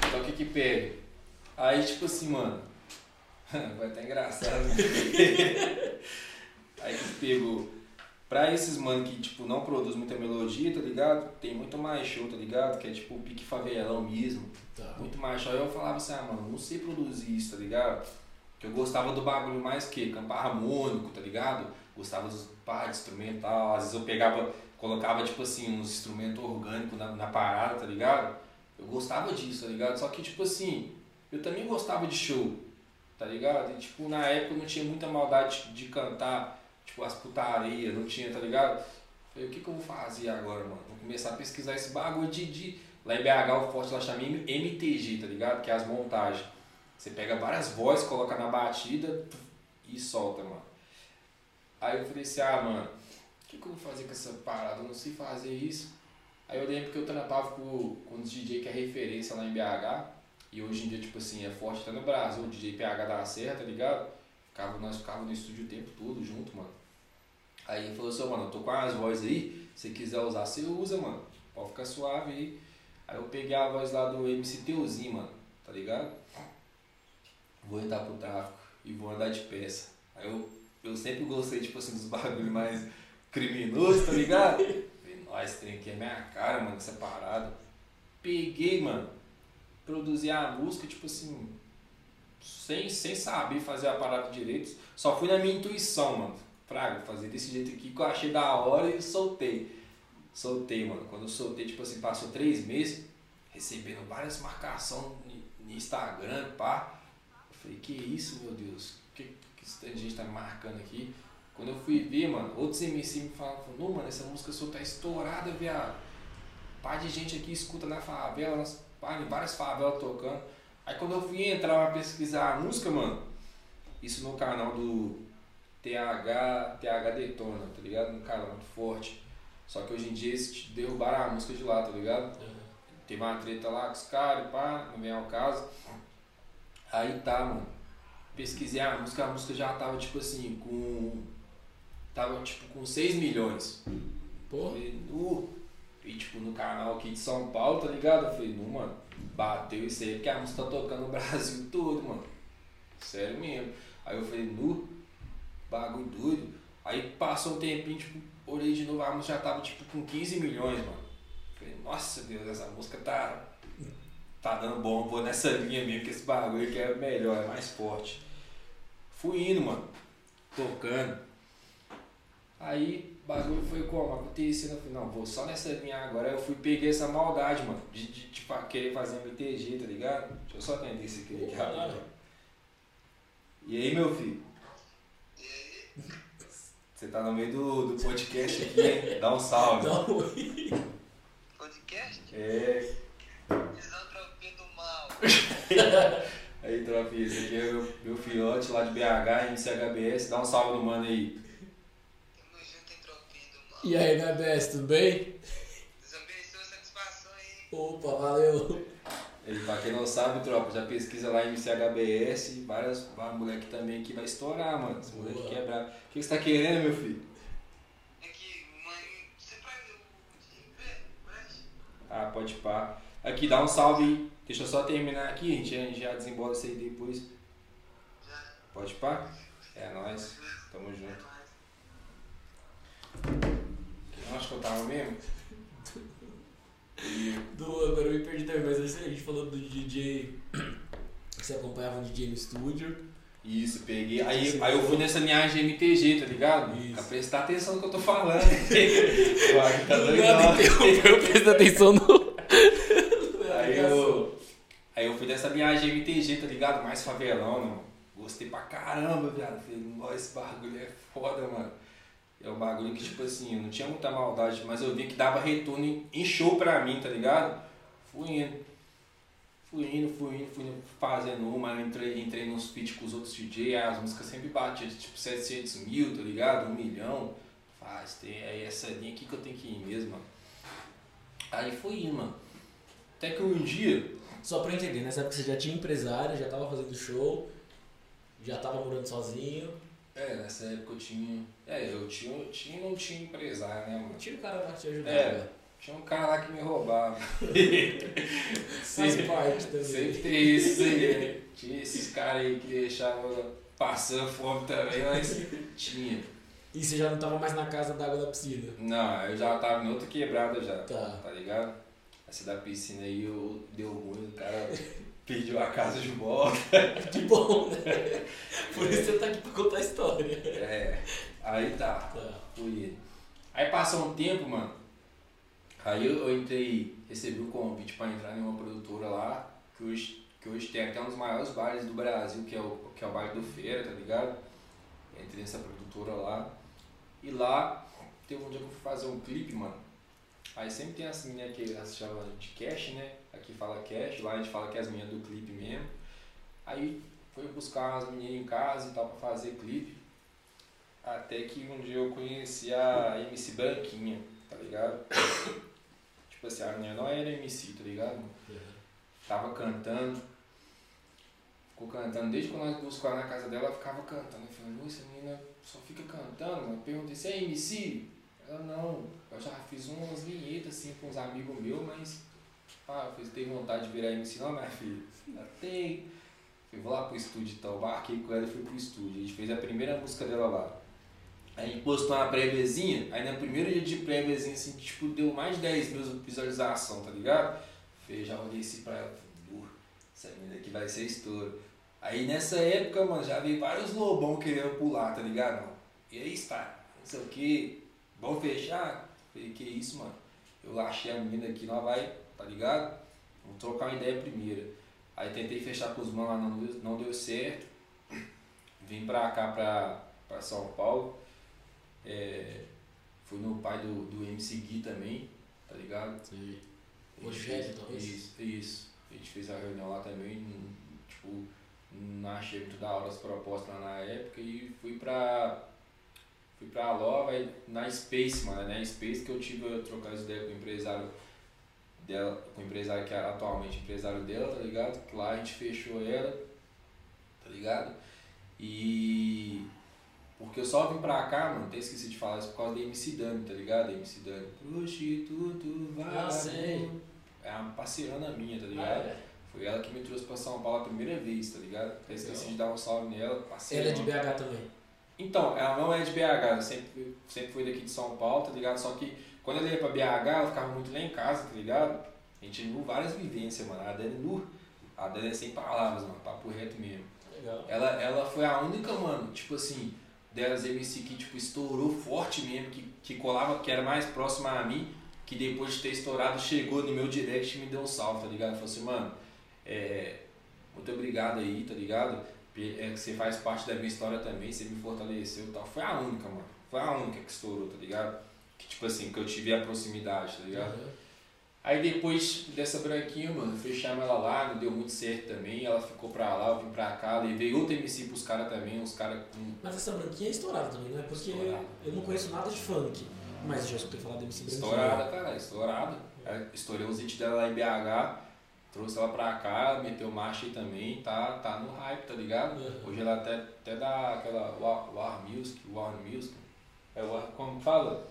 Então o que que pega? Aí, tipo assim, mano. Vai até engraçado. Aí que pegou. Pra esses mano que, tipo, não produz muita melodia, tá ligado? Tem muito mais show, tá ligado? Que é tipo o pique favelão mesmo. Tá. Muito mais show. Aí eu falava assim, ah, mano, não sei produzir isso, tá ligado? Que eu gostava do bagulho mais que cantar harmônico, tá ligado? Gostava dos pá, de instrumental. Às vezes eu pegava, colocava, tipo assim, uns instrumentos orgânicos na, na parada, tá ligado? Eu gostava disso, tá ligado? Só que, tipo assim, eu também gostava de show, tá ligado? E, tipo, na época eu não tinha muita maldade de cantar, tipo, as putaria, não tinha, tá ligado? Falei, o que que eu vou fazer agora, mano? Vou começar a pesquisar esse bagulho de... de... Lá em BH, o forte lá chama MTG, tá ligado? Que é as montagens. Você pega várias vozes, coloca na batida e solta, mano. Aí eu falei assim, ah, mano, o que, que eu vou fazer com essa parada? Eu não sei fazer isso. Aí eu lembro que eu trampava com, com uns DJ que é referência lá em BH. E hoje em dia, tipo assim, é forte até no Brasil, o DJ PH da Serra, tá ligado? Ficava, nós ficávamos no estúdio o tempo todo junto, mano. Aí ele falou assim, mano, eu tô com as vozes aí, se quiser usar, você usa, mano. Pode ficar suave aí. Aí eu peguei a voz lá do MC Teuzinho, mano, tá ligado? Vou entrar pro tráfico e vou andar de peça. Aí eu, eu sempre gostei, tipo assim, dos bagulho mais criminosos, tá ligado? Falei, nossa, tem aqui é minha cara, mano, essa parada. Peguei, mano. Produzir a música, tipo assim, sem, sem saber fazer a parada direito. Só fui na minha intuição, mano. Fraga, fazer desse jeito aqui que eu achei da hora e soltei. Soltei, mano. Quando eu soltei, tipo assim, passou três meses, recebendo várias marcações no Instagram, pá. Eu falei, que isso, meu Deus? Que, que a gente tá marcando aqui? Quando eu fui ver, mano, outros MC me falaram, não, mano, essa música sua tá estourada, viado. Par de gente aqui escuta na favela, pá, em várias favelas tocando. Aí quando eu fui entrar pra pesquisar a música, mano, isso no canal do TH, TH Detona, tá ligado? Um cara muito forte. Só que hoje em dia eles derrubaram a música de lá, tá ligado? Uhum. Teve uma treta lá com os caras, pá, não vem ao caso. Aí tá, mano. Pesquisei a música, a música já tava tipo assim, com tava tipo com 6 milhões. Pô. Falei, uh, e tipo no canal aqui de São Paulo, tá ligado? Eu falei, não, mano, bateu isso aí porque a música tá tocando no Brasil todo, mano. Sério mesmo. Aí eu falei, nu, bagulho doido. Aí passou um tempinho, tipo, olhei de novo, a música já tava tipo com 15 milhões, mano. Falei, nossa Deus, essa música tá. Tá dando bom, vou nessa linha mesmo, que esse bagulho aqui é melhor, é mais forte. Fui indo, mano, tocando. Aí bagulho foi como? Acontecendo, eu falei, não, vou só nessa linha agora. Eu fui peguei essa maldade, mano, de, de tipo, querer fazer MTG, tá ligado? Deixa eu só atender esse aqui, aqui. E aí, meu filho? Você tá no meio do, do podcast aqui, hein? Dá um salve. Dá um Podcast? É. Misantropia do mal. aí, tropinha, esse aqui é meu, meu filhote lá de BH, MCHBS. Dá um salve no mano aí. E aí, HBS, tudo bem? Desabençoa satisfação aí. Opa, valeu. E pra quem não sabe, tropa, já pesquisa lá em MCHBS, várias, várias moleque também que vai estourar, mano. Esse moleque quebrar. O que você tá querendo, meu filho? É que, mãe, você faz o Ah, pode pá. Aqui, dá um salve aí. Deixa eu só terminar aqui, a gente, a gente já desembola isso aí depois. Já. Pode pá? É nóis. Tamo junto. Acho que eu tava mesmo. Do, agora eu me perdi também, mas a gente falou do DJ. Você acompanhava um DJ no estúdio. Isso, peguei. Aí, aí eu fui nessa minha GMTG, tá ligado? Isso. Pra prestar atenção no que eu tô falando. Uai, tá doido? Eu presto atenção no. aí eu. Aí eu fui nessa minha GMTG, tá ligado? Mais favelão, mano. Gostei pra caramba, viado. Falei, nossa, esse bagulho é foda, mano. É um bagulho que, tipo assim, eu não tinha muita maldade, mas eu vi que dava retorno em show pra mim, tá ligado? Fui indo. Fui indo, fui indo, fui indo fazendo uma, entrei, entrei nos feats com os outros DJ, as músicas sempre batiam tipo 700 mil, tá ligado? Um milhão. Faz, tem aí essa linha aqui que eu tenho que ir mesmo. Aí fui indo, mano. Até que um dia. Só pra entender, nessa época você já tinha empresário, já tava fazendo show, já tava morando sozinho. É, nessa época eu tinha. É, eu tinha, tinha não tinha empresário, né, mano? Tinha um cara lá que te ajudava. É, tinha um cara lá que me roubava. Faz parte também. Sempre tem isso aí. Tinha esses caras aí que deixavam passando fome também, mas tinha. E você já não tava mais na casa d'água da piscina? Não, eu já tava em outra quebrada já. Tá. Tá ligado? Essa da piscina aí eu deu ruim, o cara pediu a casa de volta. que bom, né? Por isso você tá aqui pra contar a história. É. Aí tá. tá. Fui. Aí passou um tempo, mano. Aí eu, eu entrei, recebi o um convite pra entrar em uma produtora lá, que hoje, que hoje tem até um dos maiores bares do Brasil, que é o, que é o baile do Feira, tá ligado? Entrei nessa produtora lá. E lá teve um dia que eu fui fazer um clipe, mano. Aí sempre tem as meninas que elas chamam de cash, né? Aqui fala cash, lá a gente fala que é as meninas do clipe mesmo. Aí foi buscar as meninas em casa e tal pra fazer clipe. Até que um dia eu conheci a MC Branquinha, tá ligado? tipo assim, a menina não era MC, tá ligado? Tava cantando. Ficou cantando, desde quando nós buscamos na casa dela, ela ficava cantando. Eu falei, essa menina só fica cantando, mano. Perguntei, você é MC? Ela, não, eu já fiz umas vinhetas assim com uns amigos meus, mas ah, fiz, tem vontade de virar MC, não, minha filha? Ela tem. Eu vou lá pro estúdio então, marquei com ela e fui pro estúdio. A gente fez a primeira música dela lá. Aí a gente postou uma préviazinha, aí no primeiro dia de préviazinha, assim, tipo, deu mais de 10 mil visualizações, tá ligado? Eu já olhei assim pra ela, essa menina aqui vai ser estouro. Aí nessa época, mano, já vi vários lobão querendo pular, tá ligado, mano? E aí está, não sei o que, vamos fechar? Falei, que isso, mano? Eu achei a menina aqui, nós vai, tá ligado? Vamos trocar uma ideia primeiro. Aí tentei fechar com os manos lá, não deu, não deu certo. Vim pra cá, pra, pra São Paulo. É, fui no pai do, do MC Gui também, tá ligado? Sim. Rogério, fez- talvez? Isso, isso. A gente fez a reunião lá também, tipo, não achei muito da hora as propostas lá na época e fui pra. Fui pra Lova na Space, mano, né? Space que eu tive a trocar as ideias com o empresário dela, com o empresário que é atualmente empresário dela, tá ligado? Que lá a gente fechou ela, tá ligado? E porque eu só vim pra cá, mano, até esqueci de falar isso por causa da MC Dani, tá ligado? MC Dani. Prostituto, Ah, vagabundo. É uma parceirana minha, tá Ah, ligado? é. Foi ela que me trouxe pra São Paulo a primeira vez, tá ligado? Até esqueci de dar um salve nela, Ela parceirona. é de BH também. Então, ela não é de BH, ela sempre, sempre foi daqui de São Paulo, tá ligado? Só que quando ela ia pra BH, ela ficava muito lá em casa, tá ligado? A gente viu várias vivências, mano. A Dani, nu, a Dani é sem palavras, mano, papo reto mesmo. Legal. Ela, ela foi a única, mano, tipo assim, delas MC que tipo, estourou forte mesmo, que, que colava, que era mais próxima a mim, que depois de ter estourado, chegou no meu direct e me deu um salve, tá ligado? Falou assim, mano, é, muito obrigado aí, tá ligado? É que você faz parte da minha história também, você me fortaleceu e tal. Foi a única, mano. Foi a única que estourou, tá ligado? Que tipo assim, que eu tive a proximidade, tá ligado? Uhum. Aí depois dessa branquinha, mano, fechamos ela lá, não deu muito certo também. Ela ficou pra lá, eu vim pra cá, levei outro MC pros caras também, uns caras com. Mas essa branquinha é estourada também, não é? Porque Estourada. eu não conheço nada de funk. Mas eu já escutei falar da MC Branquinha. Estourada, cara, estourada. Aí Estourei os hits dela lá em BH, trouxe ela pra cá, meteu marcha aí também, tá, tá no hype, tá ligado? Hoje ela até, até dá aquela War, War Music, War Music. É War, como fala?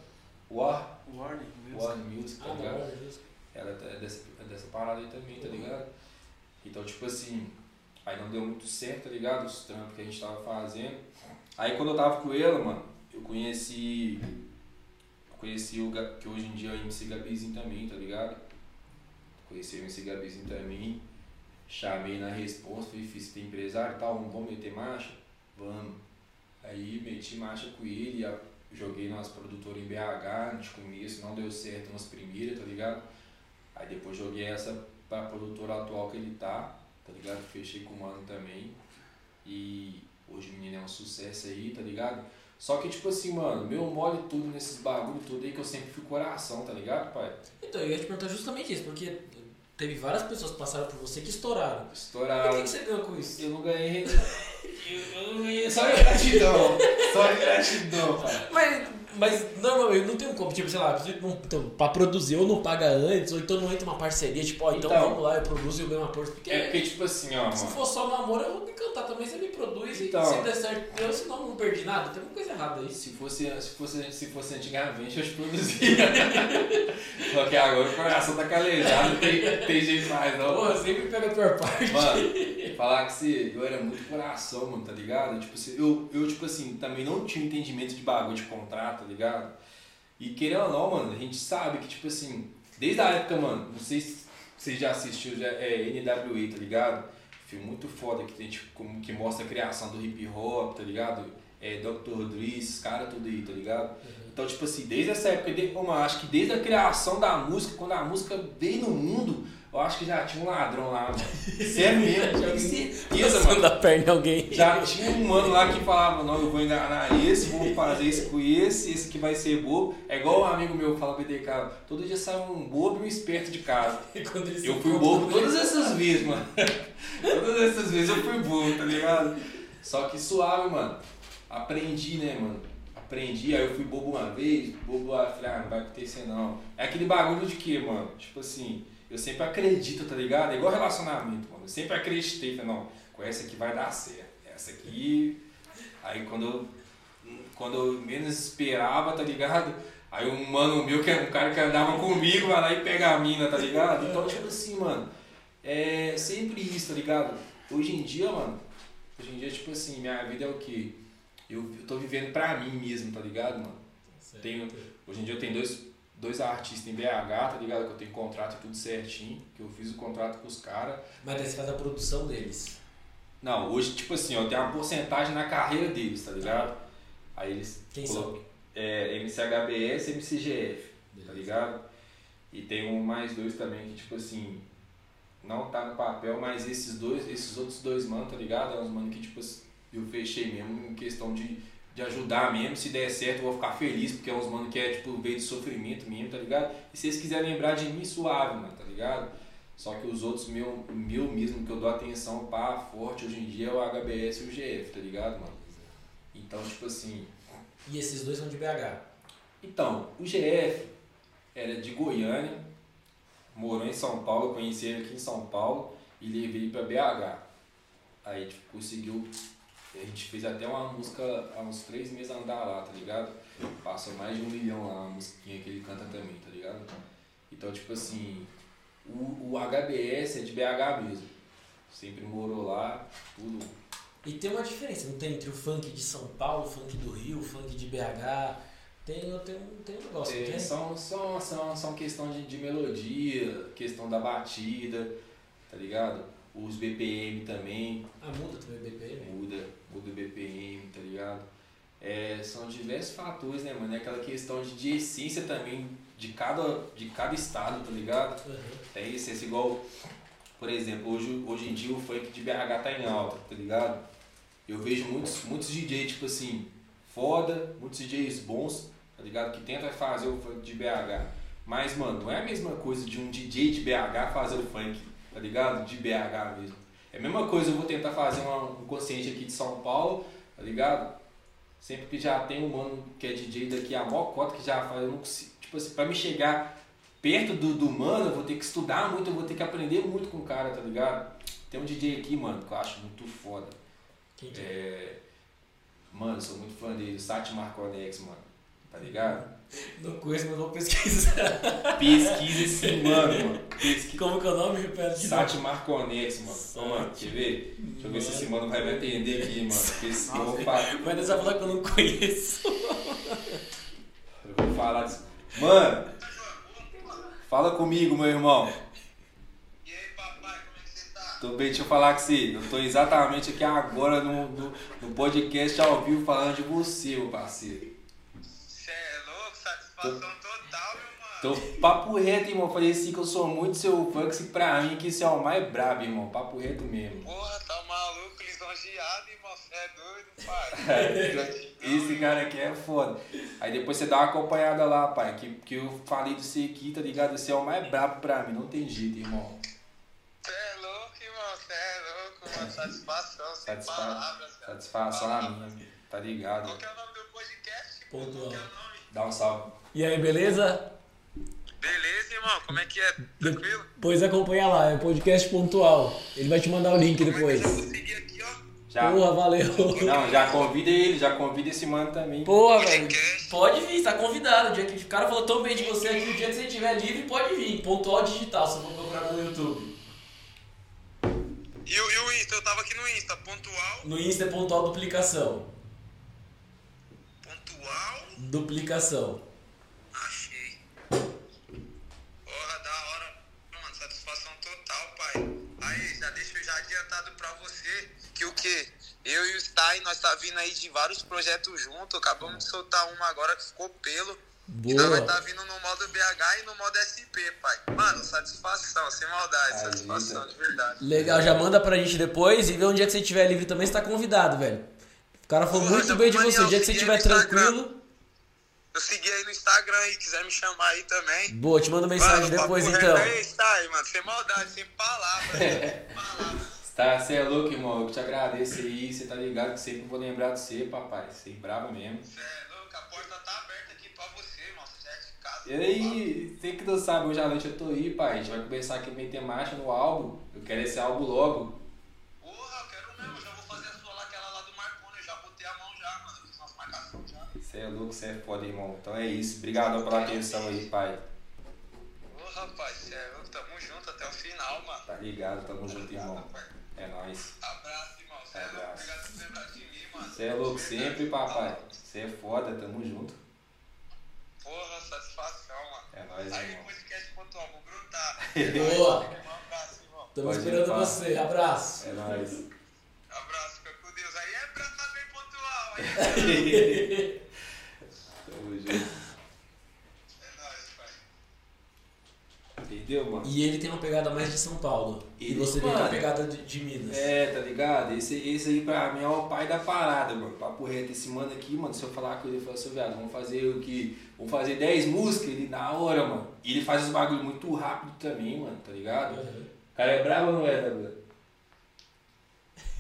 War, Warning, War Music, tá Ah, ligado? Ela é dessa, é dessa parada aí também, tá ligado? Então, tipo assim, aí não deu muito certo, tá ligado? Os trampos que a gente tava fazendo. Aí quando eu tava com ela, mano, eu conheci. Eu conheci o que hoje em dia é o MC Gabizinho também, tá ligado? Conheci o MC Gabizinho também. Chamei na resposta, falei, fiz tem empresário e tal, vamos vamos meter marcha? Vamos. Aí meti marcha com ele, a- joguei nas produtoras em BH, de começo, não deu certo nas primeiras, tá ligado? Aí depois joguei essa pra produtora atual que ele tá, tá ligado? Fechei com o mano também. E hoje o menino é um sucesso aí, tá ligado? Só que, tipo assim, mano, meu mole tudo nesses bagulho tudo aí que eu sempre fui coração, tá ligado, pai? Então, eu ia te perguntar justamente isso, porque teve várias pessoas que passaram por você que estouraram. E o que, que você ganhou com isso? Eu não ganhei. Eu, eu não ganhei só gratidão. Só gratidão, pai. Mas, mas normalmente não tem um como, tipo, sei lá, você então, pra produzir ou não paga antes, ou então não entra uma parceria, tipo, ó, então, Então. vamos lá, eu produzo e eu ganho uma porta. Porque É porque, tipo assim, ó, se for só amor, eu vou me cantar também, você me produz Então. e se der certo, eu senão não perdi nada, tem alguma coisa errada aí. Se fosse, se fosse, se fosse antigamente, eu te produzia. Só que agora o coração tá calejado, tem, tem jeito mais não. Porra, sempre pega a pior parte. Mano, falar que se eu era muito coração, mano, tá ligado? Tipo, eu, eu, tipo assim, também não tinha entendimento de bagulho de contrato, tá ligado? E querendo ou não, mano, a gente sabe que, tipo assim, desde a época, mano, não sei se você já assistiu, já é NWA, tá ligado? Filme muito foda que tem, tipo, como que mostra a criação do hip hop, tá ligado? É Dr. Dre, esses caras tudo aí, tá ligado? Então, tipo assim, desde essa época, de, mano, acho que desde a criação da música, quando a música veio no mundo, eu acho que já tinha um ladrão lá, mano. Sério mesmo, já certeza, mano. da perna em alguém. Já tinha um mano lá que falava, não, eu vou enganar esse, vou fazer isso com esse, esse que vai ser bobo. É igual um amigo meu que fala BDK, todo dia sai um bobo e um esperto de casa. Eu fui bobo todas essas vezes, mano. todas essas vezes eu fui bobo, tá ligado? Só que suave, mano. Aprendi, né, mano? Aprendi, aí eu fui bobo uma vez, bobo lá, falei, ah, não vai acontecer não. É aquele bagulho de quê, mano? Tipo assim, eu sempre acredito, tá ligado? É igual relacionamento, mano. Eu sempre acreditei, falei, não, com essa aqui vai dar certo. Essa aqui. Aí quando eu, quando eu menos esperava, tá ligado? Aí um mano meu, que é um cara que andava comigo, vai lá e pega a mina, tá ligado? Então, tipo assim, mano, é sempre isso, tá ligado? Hoje em dia, mano, hoje em dia, tipo assim, minha vida é o quê? Eu, eu tô vivendo pra mim mesmo, tá ligado, mano? Tenho, hoje em dia eu tenho dois, dois artistas em BH, tá ligado? Que eu tenho contrato e tudo certinho, que eu fiz o contrato com os caras. Mas daí você faz a produção deles. Não, hoje, tipo assim, ó, tem uma porcentagem na carreira deles, tá ligado? Aí eles Quem colocam- É, MCHBS e MCGF, tá Beleza. ligado? E tem um mais dois também que, tipo assim, não tá no papel, mas esses dois, esses outros dois mano, tá ligado? É uns mano que, tipo eu fechei mesmo em questão de, de ajudar mesmo. Se der certo, eu vou ficar feliz, porque é uns mano que é, tipo, veio de sofrimento mesmo, tá ligado? E se vocês quiserem lembrar de mim, suave, mano, tá ligado? Só que os outros, meu, meu mesmo, que eu dou atenção pá, forte hoje em dia é o HBS e o GF, tá ligado, mano? Então, tipo assim, E esses dois são de BH. então, o GF era de Goiânia, morou em São Paulo, conheci ele aqui em São Paulo e levei pra BH. Aí tipo, conseguiu. A gente fez até uma música há uns três meses andar lá, tá ligado? Passou mais de um milhão lá, uma musiquinha que ele canta também, tá ligado? Então, tipo assim, o, o HBS é de BH mesmo. Sempre morou lá, tudo. E tem uma diferença, não tem entre o funk de São Paulo, o funk do Rio, o funk de BH. Tem, tem, um- tem um negócio, É, tem? são, são, são, são questão de, de melodia, questão da batida, tá ligado? Os BPM também Ah, muda também o BPM? muda, o BPM, tá ligado? É, são diversos fatores, né, mano? É aquela questão de, de essência também de cada, de cada estado, tá ligado? Aham. É essência igual, por exemplo, hoje, hoje em dia o funk de BH tá em alta, tá ligado? Eu vejo muitos, muitos DJs, tipo assim, foda, muitos DJs bons, tá ligado? Que tentam fazer o funk de BH. Mas, mano, não é a mesma coisa de um DJ de BH fazer o funk, tá ligado? De BH mesmo. É a mesma coisa eu vou tentar fazer uma- um consciente aqui de São Paulo, tá ligado? Sempre que já tem um mano que é DJ daqui a mó cota que já faz, eu não consigo, tipo assim, pra me chegar perto do, do mano, eu vou ter que estudar muito, eu vou ter que aprender muito com o cara, tá ligado? Tem um DJ aqui, mano, que eu acho muito foda. Quem que é? É... Mano, eu sou muito fã dele, Sati Marconex, mano. Tá ligado? Não conheço, mas vou pesquisar. Pesquisa esse mano, mano. Pesquisa. Como que é o nome? Repete. Sati Marconex, mano. Ô, mano, quer ver? Deixa eu ver se esse mano vai me atender aqui, mano. Eu vou falar. Mas dessa falar que eu não conheço. Eu vou falar disso. Mano, fala comigo, meu irmão. E aí, papai, como é que você tá? Tô bem, deixa eu falar com você. Eu tô exatamente aqui agora no, no, no podcast ao vivo falando de você, meu parceiro. Satisfação total, meu mano. Tô papo reto, irmão. Falei assim que eu sou muito seu fã, que se pra mim que isso é o mais brabo, irmão. Papo reto mesmo. Porra, tá maluco, lisonjeado, irmão. Você é doido, pai. Esse cara aqui é foda. Aí depois você dá uma acompanhada lá, pai. Que, que eu falei do você aqui, tá ligado? Você é o mais brabo pra mim. Não tem jeito, irmão. Você é louco, irmão. Você é louco, mano. Satisfação, sem Satisfa- palavras, cara. Satisfação a minha, tá ligado? Qual que é o nome do podcast? Pontual. Qual que é o nome? Dá um salve. E aí, beleza? Beleza, irmão. Como é que é? Tranquilo? Depois acompanha lá, é podcast pontual. Ele vai te mandar o link depois. É vou seguir aqui, ó? Já, Porra, valeu. não, já convida ele, já convida esse mano também. Porra, velho. Pode vir, tá convidado. O, dia que, o cara falou tão bem de você aqui, o dia que você estiver livre, pode vir. Pontual digital, se for procurar no YouTube. E o, e o Insta? Eu tava aqui no Insta. Pontual. No Insta é pontual duplicação. Duplicação. Achei. Porra, da hora. Mano, satisfação total, pai. Aí, já deixo já adiantado pra você que o quê? Eu e o Stein, nós tá vindo aí de vários projetos juntos. Acabamos de soltar uma agora que ficou pelo. E nós vai Boa. tá vindo no modo BH e no modo SP, pai. Mano, satisfação, sem maldade. Aí, satisfação Vitor. de verdade. Legal, já manda pra gente depois e vê um dia que você estiver livre também, você tá convidado, velho. O cara falou muito bem de você. O dia que você estiver tranquilo. Eu segui aí no Instagram aí, quiser me chamar aí também. Boa, te mando mensagem Mano, depois então. é esse, tá aí, mano. Sem maldade, sem palavras. sem palavras. Tá, você é louco, irmão. Eu te agradeço aí. Você tá ligado que sempre vou lembrar de você, papai. Você é bravo mesmo. Cê é louco, a porta tá aberta aqui pra você, irmão. Você já é de casa. E aí, você que não sabe, hoje à noite eu tô aí, pai. A gente vai começar aqui a meter marcha no álbum. Eu quero esse álbum logo. Você é louco, você é foda, irmão. Então é isso. Obrigadão pela atenção aí, pai. Ô, rapaz, cê é louco. Tamo junto até o final, mano. Tá ligado? Tamo junto, irmão. Obrigado, pai. É nóis. Abraço, irmão. Cê é louco. Abraço. Obrigado por lembrar de mim, mano. Você é louco sempre, papai. Você é foda, tamo junto. Porra, satisfação, mano. Nós, Aí, irmão. podcast pontual, vou brotar. Boa. Um abraço, irmão. Estamos Pode esperando falar. você. Abraço. É nóis. Abraço, fica com Deus. Aí é brotar bem pontual. Aí. Tamo. É nóis, pai. Entendeu, mano? E ele tem uma pegada mais de São Paulo. E Ele- você vem com a mano, pegada de, de Minas. É, tá ligado? Esse, esse aí pra mim é o pai da parada, mano. Papo reto, esse mano aqui, mano, se eu falar com ele, ele fala assim, viado, vamos fazer o que? Vamos fazer 10 músicas, ele na hora, mano. E ele faz os bagulho muito rápido também, mano, tá ligado? Uhum. O cara é brabo ou não é, Gabriel?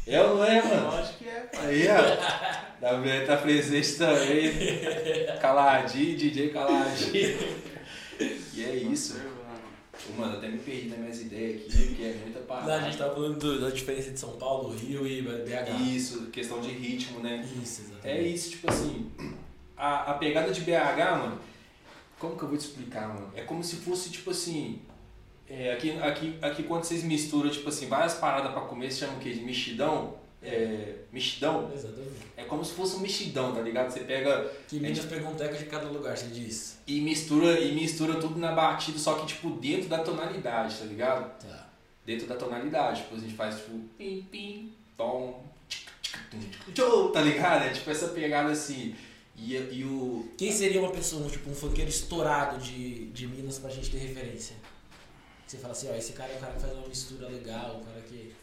É ou não é, mano? acho que é. Aí, ó. Gabriel tá presente também. Caladinho, DJ Caladinho. E é isso. Mano, eu até me perdi nas minhas ideias aqui, porque é muita parada. Lá a gente tava falando do- da diferença de São Paulo, Rio e BH. Isso, questão de ritmo, né? Isso, exatamente. É isso, tipo assim, a, a pegada de BH, mano, como que eu vou te explicar, mano? É como se fosse, tipo assim, é, aqui, aqui, aqui quando vocês misturam, tipo assim, várias paradas pra comer, se chama o quê? De mexidão? É, mexidão? Exatamente. É como se fosse um mexidão, tá ligado? Você pega Que Minas pegou um teco de cada lugar, você diz. e mistura, e mistura tudo na batida, só que, tipo, dentro da tonalidade, tá ligado? Tá. dentro da tonalidade. Tipo, a gente faz tipo pim, pim, tom, tchic, tchic, tum, tchic, tchou, tá ligado? É tipo essa pegada assim. E, e o. Quem seria uma pessoa, tipo, um funkeiro estourado de, de Minas pra gente ter referência? Você fala assim, ó, esse cara é o cara que faz uma mistura legal, o cara que.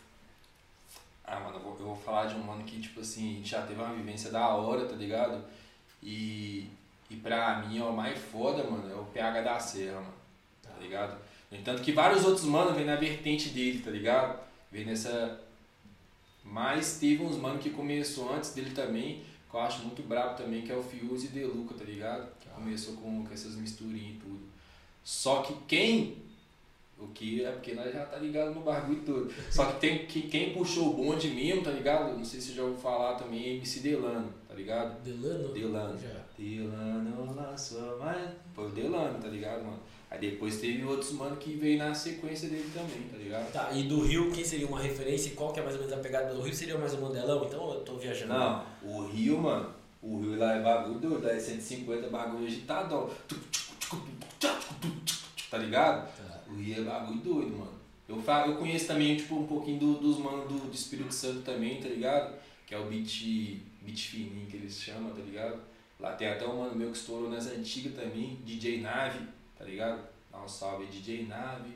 Ah, mano, eu vou, eu vou falar de um mano que, tipo assim, já teve uma vivência da hora, tá ligado? E, e pra mim, ó, o mais foda, mano, é o PH da Serra, mano, tá ligado? No entanto que vários outros manos vêm na vertente dele, tá ligado? Vem nessa. Mas teve uns mano que começou antes dele também, que eu acho muito brabo também, que é o Fiuse e Deluca, tá ligado? Que começou com, com essas misturinhas e tudo. Só que quem. O que é porque nós já tá ligado no bagulho todo. Só que tem que quem puxou o bonde mesmo, tá ligado? Não sei se já ouviu falar também, é MC Delano, tá ligado? Delano? Delano. Já. Delano lançou mais. Foi o Delano, tá ligado, mano? Aí depois teve outros mano que veio na sequência dele também, tá ligado? Tá, e do Rio, quem seria uma referência e qual que é mais ou menos a pegada do Rio? Seria mais o Mandelão? Então eu tô viajando. Não, o Rio, mano, o Rio lá é bagulho doido, lá é 150 bagulho agitadão. Tá ligado? Tá. O Rio é bagulho doido, mano. Eu, fa- eu conheço também, tipo, um pouquinho do- dos manos do, do Espírito Santo também, tá ligado? Que é o beat, beat fininho que eles chamam, tá ligado? Lá tem até um mano meu que estourou nas antigas também, DJ Nave, tá ligado? Dá um salve DJ Nave.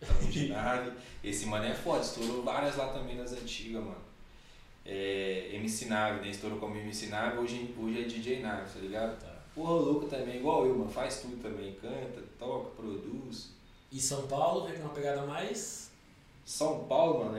Tamo de nave. Esse mano é foda, estourou várias lá também nas antigas, mano. É, MC Nave, né? Estourou como MC Nave, hoje, hoje é DJ Nave, tá ligado? Tá. Porra, louco também, igual eu, mano. Faz tudo também. Canta, toca, produz. E São Paulo vem com uma pegada mais. São Paulo, mano,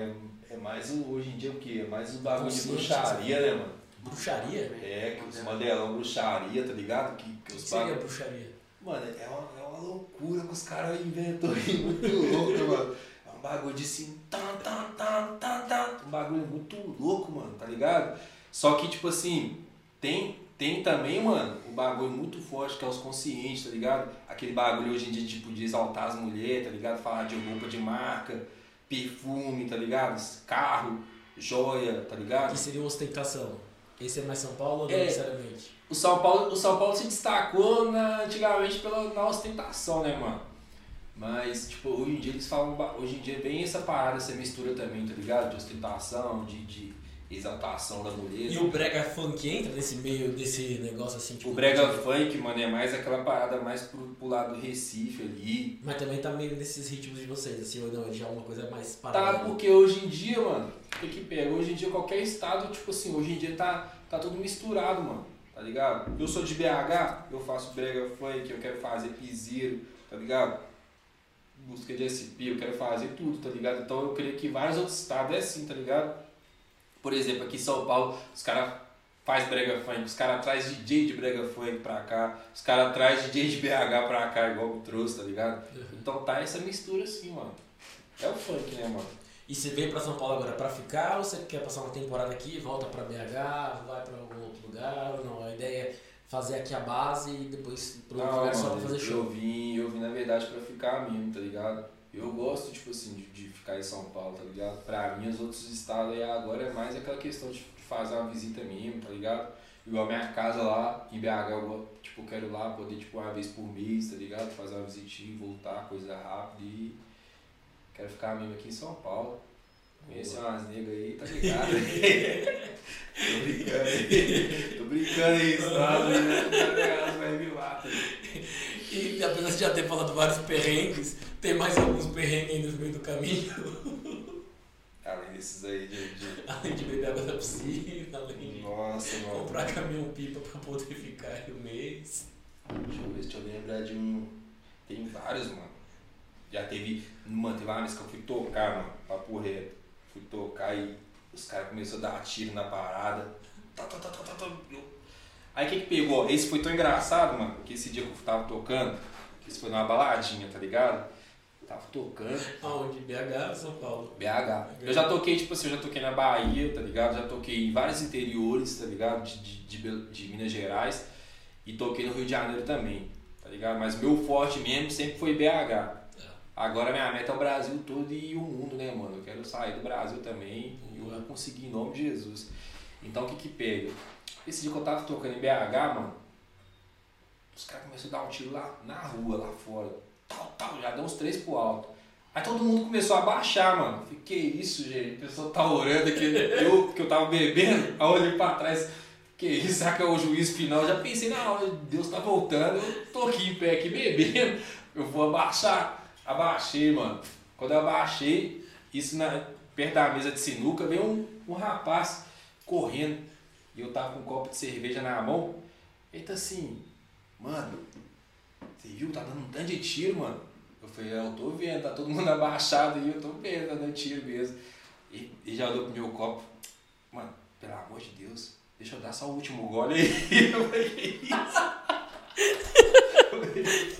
é, é mais o. Hoje em dia o quê? É mais o bagulho de bruxaria, né, mano? Bruxaria? É, que os mandelão bruxaria, tá ligado? Que, que os seria bagulho. bruxaria? Mano, é uma, é uma loucura que os caras inventam aí, muito louco, mano. É um bagulho de assim, tan, tan, tan, tan, tan. Um bagulho muito louco, mano, tá ligado? Só que, tipo assim, tem, tem também, mano, o bagulho muito forte que é os conscientes, tá ligado? Aquele bagulho hoje em dia, tipo, de exaltar as mulheres, tá ligado? Falar de roupa de marca, perfume, tá ligado? Carro, joia, tá ligado? Que seria ostentação. Esse é mais São Paulo ou não É. necessariamente? O São Paulo, o São Paulo se destacou na, antigamente pela, na ostentação, né, mano? Mas, tipo, hoje em dia eles falam. Hoje em dia vem essa parada, essa mistura também, tá ligado? De ostentação, de, de exaltação da mulher. E o brega funk entra nesse meio desse negócio assim, tipo... O brega funk, mano, é mais aquela parada mais pro, pro lado do Recife ali. Mas também tá meio nesses ritmos de vocês, assim, ou não, já é uma coisa mais Tá, parada. porque hoje em dia, mano, o que que pega? Hoje em dia qualquer estado, tipo assim, hoje em dia tá, tá tudo misturado, mano, tá ligado? Eu sou de BH, eu faço brega funk, eu quero fazer piseiro, tá ligado? Busca de SP, eu quero fazer tudo, tá ligado? Então eu creio que vários outros estados é assim, tá ligado? Por exemplo, aqui em São Paulo, os caras faz brega funk, os caras traz DJ de brega funk pra cá, os caras traz DJ de BH pra cá, igual me trouxe, tá ligado? Uhum. Então tá essa mistura assim, mano. É o funk, né, mano? E você veio pra São Paulo agora pra ficar ou você quer passar uma temporada aqui, volta pra BH, vai pra algum outro lugar não? A ideia é fazer aqui a base e depois pro outro lugar só pra fazer show. Eu vim, eu vim na verdade pra ficar mesmo, tá ligado? Eu gosto, tipo assim, de, de ficar em São Paulo, tá ligado? Pra mim, os outros estados aí agora é mais aquela questão de fazer uma visita mesmo, tá ligado? Igual a minha casa lá em BH, eu, tipo, quero lá poder, tipo, uma vez por mês, tá ligado? Fazer uma visitinha, voltar, coisa rápida e quero ficar mesmo aqui em São Paulo. Conhecer umas negras aí, tá ligado? Tô brincando aí. Tô brincando aí, sabe? Elas vai me matar. E apesar de já ter falado vários perrengues, tem mais alguns perrengues no meio do caminho. Além desses aí de. de... Além de beber água da piscina, além de Nossa, mano. comprar caminhão pipa pra poder ficar aí o mês. Deixa eu ver se eu lembrar de um. Tem vários, mano. Já teve. Mano, teve uma vez que eu fui tocar, mano, papo reto. Fui tocar e os caras começaram a dar tiro na parada. Tá, tá, tá, tá, tá, tá. Aí o que que pegou? Esse foi tão engraçado, mano, que esse dia que eu tava tocando, que esse foi numa baladinha, tá ligado? Tava tocando. Aonde? BH ou São Paulo? BH. Eu já toquei, tipo assim, eu já toquei na Bahia, tá ligado? Já toquei em vários interiores, tá ligado? De, de, de, de Minas Gerais. E toquei no Rio de Janeiro também, tá ligado? Mas meu forte mesmo sempre foi BH. Agora minha meta é o Brasil todo e o mundo, né, mano? Eu quero sair do Brasil também e eu vou conseguir em nome de Jesus. Então o que que pega? Esse dia que eu tava tocando em BH, mano, os caras começaram a dar um tiro lá na rua, lá fora. Tal, tal, já deu uns três pro alto. Aí todo mundo começou a baixar, mano. Falei, que isso, gente? O pessoal tá orando aqui. Eu, que eu tava bebendo, aí olhei pra trás. Que isso, será que é o juízo final? Já pensei, na hora, Deus tá voltando, eu tô aqui em pé, aqui bebendo. Eu vou abaixar. Abaixei, mano. Quando eu abaixei, isso na, perto da mesa de sinuca, veio um, um rapaz correndo. E eu tava com um copo de cerveja na mão. Ele tá assim, mano, você viu? Tá dando um tanto de tiro, mano. Eu falei, é, eu tô vendo, tá todo mundo abaixado aí, eu tô vendo, tá dando tiro mesmo. E, e já olhou pro meu copo, mano, pelo amor de Deus, deixa eu dar só o último gole aí. Eu falei, que isso?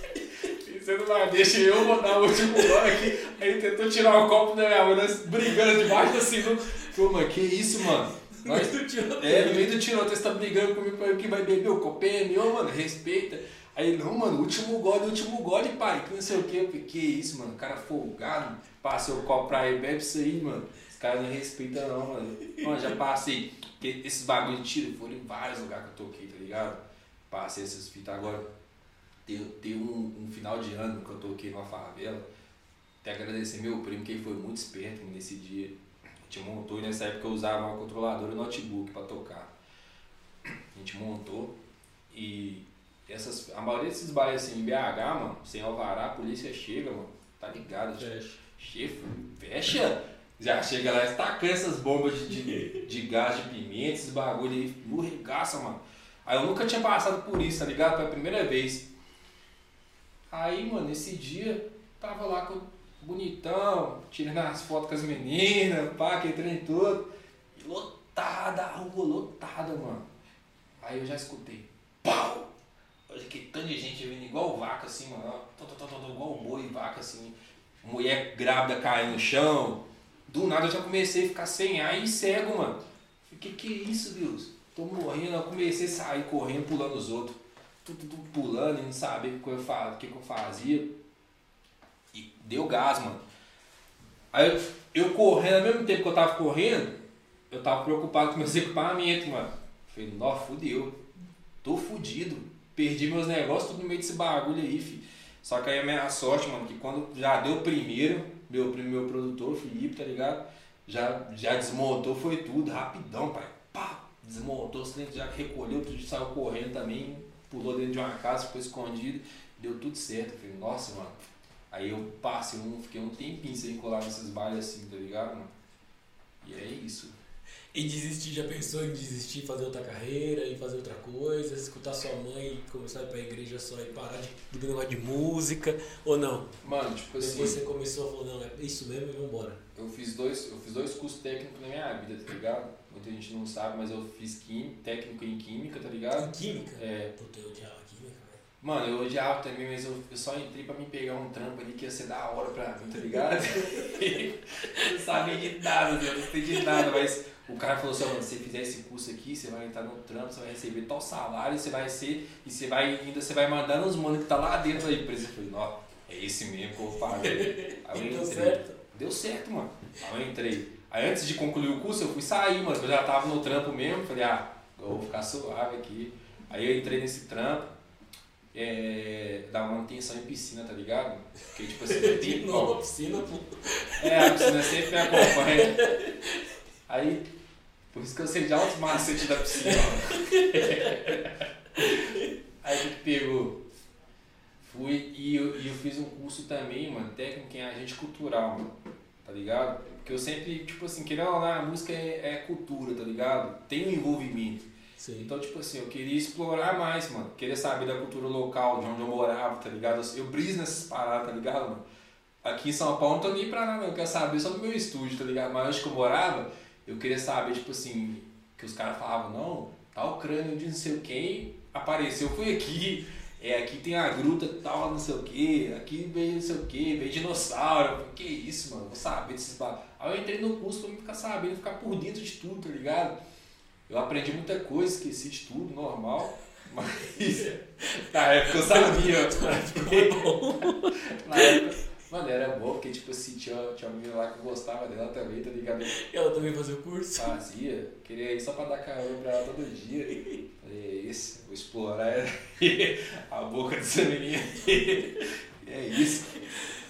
Você não vai, deixa eu vou dar o último gole aqui. Aí ele tentou tirar o copo da minha mão, brigando debaixo assim. Falei, mano, que isso, mano? Nós, Tu tirou é, no meio do tiroteio você tá brigando comigo pra que vai beber, o copo é meu, mano, respeita. Aí, não, mano, último gole, último gole, pai, que não sei o que. Eu que isso, mano, cara folgado, passei o copo pra ele, bebe isso aí, mano. Os caras não respeitam não, mano. Mano, já passei, esses bagulho de tiro foram em vários lugares que eu toquei, tá ligado? Passei essas fitas agora. Tem, tem um, um final de ano que eu toquei numa favela. Até agradecer meu primo, que ele foi muito esperto nesse dia. A gente montou e nessa época eu usava uma controladora e notebook pra tocar. A gente montou e essas, a maioria desses bairros assim, em BH, mano, sem alvará, a polícia chega, mano, tá ligado? Fecha. Chefe, fecha! Já chega lá estacando essas bombas de, de, de gás de pimenta, esses bagulho aí, no regaça, mano. Aí eu nunca tinha passado por isso, tá ligado? Foi a primeira vez. Aí, mano, esse dia, tava lá com bonitão, tirando as fotos com as meninas, pá, que trem todo. E lotada, a rua lotada, mano. Aí eu já escutei, pau! Olha que tanto de gente vindo igual vaca assim, mano. tó, tó, tó, Igual boi, vaca assim. Mulher grávida caindo no chão. Do nada eu já comecei a ficar sem ar e cego, mano. Que que é isso, Deus? Tô morrendo. Eu comecei a sair correndo, pulando os outros. Tudo, tudo pulando e não sabia o que eu fa- o que eu fazia. E deu gás, mano. Aí eu, eu correndo, ao mesmo tempo que eu tava correndo, eu tava preocupado com meus equipamentos, mano. Falei, nó, fudeu. Tô fudido. Perdi meus negócios tudo no meio desse bagulho aí, filho. Só que aí a minha sorte, mano, que quando já deu primeiro, meu, meu produtor, Felipe, tá ligado? Já, já desmontou, foi tudo, rapidão, pai. Pá, desmontou, os clientes já recolheu, tudo saiu correndo também, pulou dentro de uma casa, ficou escondido, deu tudo certo. Falei, nossa, mano. Aí eu passei um, fiquei um tempinho sem colar nesses bailes assim, tá ligado, mano? E é isso. E desistir, já pensou em desistir, fazer outra carreira e fazer outra coisa, escutar sua mãe e começar a ir pra igreja só e parar de, do negócio de música, ou não? Mano, tipo assim. Depois você começou a falar, não, é isso mesmo e vambora. Eu fiz dois, eu fiz dois cursos técnicos na minha vida, tá ligado? Muita gente não sabe, mas eu fiz quim, técnico em química, tá ligado? Em química? É. Puta, eu odiava química, velho. Mano, eu odiava também, mas eu, eu só entrei pra me pegar um trampo ali que ia ser da hora pra mim, tá ligado? não sabia de nada, não sei de nada, mas o cara falou assim, mano, se você fizer esse curso aqui, você vai entrar no trampo, você vai receber tal salário, você vai ser, e você vai ainda, você vai mandar nos mano que tá lá dentro da empresa. Eu falei, ó, é esse mesmo que eu vou fazer. Aí eu Deu entrei. certo? Deu certo, mano. Aí eu entrei. Aí antes de concluir o curso, eu fui sair, mano. Eu já tava no trampo mesmo. Falei, ah, eu vou ficar suave aqui. Aí eu entrei nesse trampo, é, da manutenção em piscina, tá ligado? Porque, tipo assim, De tem, novo ó, a piscina, pô. é, a piscina sempre me acompanha. Aí, por isso que eu sei já os macetes da piscina. Aí o que que pegou? Fui e eu, e eu fiz um curso também, mano, técnico em agente cultural, mano. Tá ligado? Porque eu sempre, tipo assim, querendo ou não, a música é, é cultura, tá ligado? Tem um envolvimento. Sim. Então, tipo assim, eu queria explorar mais, mano. Queria saber da cultura local, de onde eu morava, tá ligado? Eu briso nessas paradas, tá ligado, mano? Aqui em São Paulo não tô nem pra nada, não. Eu quero saber só do meu estúdio, tá ligado? Mas onde que eu morava, eu queria saber, tipo assim, que os caras falavam, não, tal crânio de não sei quem apareceu, foi aqui. É, aqui tem a gruta tal, não sei o que, aqui veio não sei o que, veio dinossauro. Falei, que isso, mano, vou saber desses. Aí eu entrei no curso pra me ficar sabendo, ficar por dentro de tudo, tá ligado? Eu aprendi muita coisa, esqueci de tudo, normal. Mas na época eu sabia. Na época, mano, era bom, porque tipo assim, tinha, tinha uma menina lá que gostava dela também, tá ligado? Ela também fazia o curso. Fazia, queria ir só pra dar carona pra ela todo dia. Falei, é isso, vou explorar a boca dessa menina. É isso.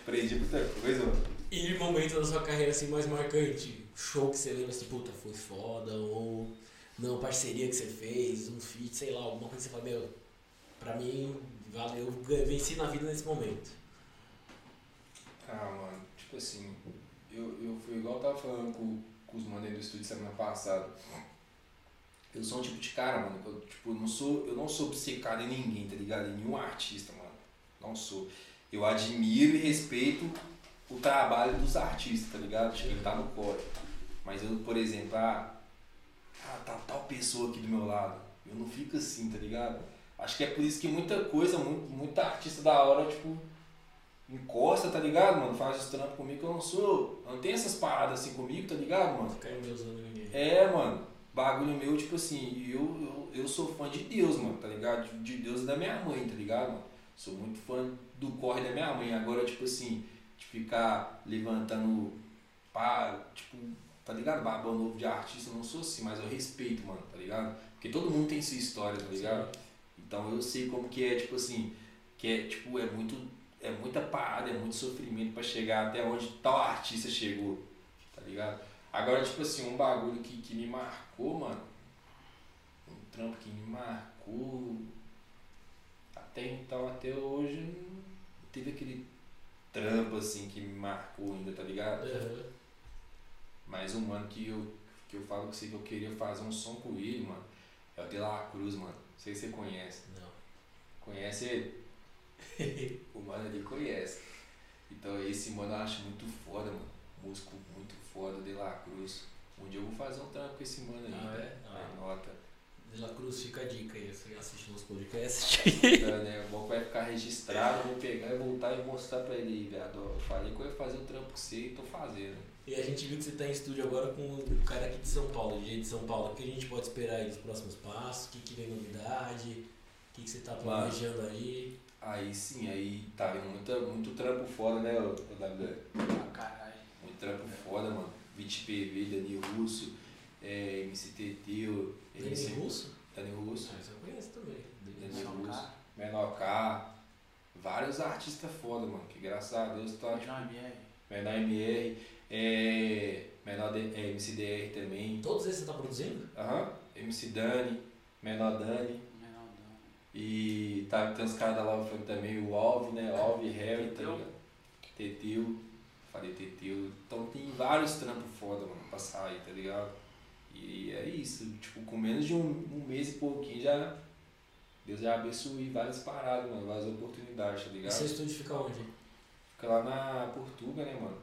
Aprendi muita coisa, mano. E momento da sua carreira assim mais marcante? Show que você lembra assim, puta, foi foda, ou não, parceria que você fez, um feat, sei lá, alguma coisa que você fala, meu, pra mim, valeu, eu venci na vida nesse momento. Ah, mano, tipo assim, eu, eu fui igual eu tava falando com, com os aí do estúdio semana passada. Eu sou um tipo de cara, mano, eu, tipo, não sou, eu não sou obcecado em ninguém, tá ligado? Em nenhum artista, mano. Não sou. Eu admiro e respeito o trabalho dos artistas, tá ligado? De quem tá no core. Mas eu, por exemplo, ah, ah, tá tal pessoa aqui do meu lado. Eu não fico assim, tá ligado? Acho que é por isso que muita coisa, muito, muita artista da hora, tipo, encosta, tá ligado, mano? Faz os trampos comigo que eu não sou. Não tenho essas paradas assim comigo, tá ligado, mano? Ficar endeusando ninguém. É, mano. Bagulho meu, tipo assim, eu, eu, eu sou fã de Deus, mano, tá ligado? De, de Deus e da minha mãe, tá ligado, mano? Sou muito fã do corre da minha mãe. Agora, tipo assim, de ficar levantando pá, tipo, tá ligado? Babão novo de artista, eu não sou assim, mas eu respeito, mano, tá ligado? Porque todo mundo tem sua história, tá ligado? Então eu sei como que é, tipo assim, que é, tipo, é muito, é muita parada, é muito sofrimento pra chegar até onde tal artista chegou, tá ligado? Agora, tipo assim, um bagulho que, que me marcou, mano, um trampo que me marcou, até então, até hoje, não teve aquele trampo, assim, que me marcou ainda, tá ligado? Aham. Mas um mano que eu, que eu falo que sei que eu queria fazer um som com ele, mano, é o De La Cruz, mano. Não sei se você conhece. Não. Conhece ele? o mano ali conhece. Então esse mano eu acho muito foda, mano. Músico muito foda, De La Cruz. Um dia eu vou fazer um trampo com esse mano aí. Ah, é? tá? Ah. Anota. De La Cruz, fica a dica aí, você assiste nos podcasts. Tá, né? O vai ficar registrado, vou pegar e voltar e mostrar pra ele, viado. ó, Eu falei que eu ia fazer o trampo com você e tô fazendo. E a gente viu que você tá em estúdio agora com o cara aqui de São Paulo, DJ de São Paulo. O que a gente pode esperar aí dos próximos passos? O que, que vem novidade? O que, que você tá planejando aí? Aí sim, aí tá vendo muita, muito trampo foda, né, o WW? Ah, caralho. Muito trampo foda, mano. 20 PV, Dani Russo, é, MCTT, o Dani Russo? Dani Russo, Ah, isso eu conheço também. Dani Menor Russo, K. Menor K. Vários artistas foda, mano. Que graças a Deus tá. tipo, Menor MR. Menor MR, é, Menor D- é, MCDR também. Todos esses você tá produzindo? Aham. MC Dani, Menor Dani. E tá, tem os caras da Love Funk também, o Alve, né? Alve, Harry, tá Teteu. ligado? Teteu, falei Teteu. Então tem vários trampos foda, mano, pra sair, tá ligado? E é isso, tipo, com menos de um, um mês e pouquinho já. Deus já abençoe várias paradas, mano, várias oportunidades, tá E ligado? seu estúdio fica onde? Fica lá na Portuga, né, mano?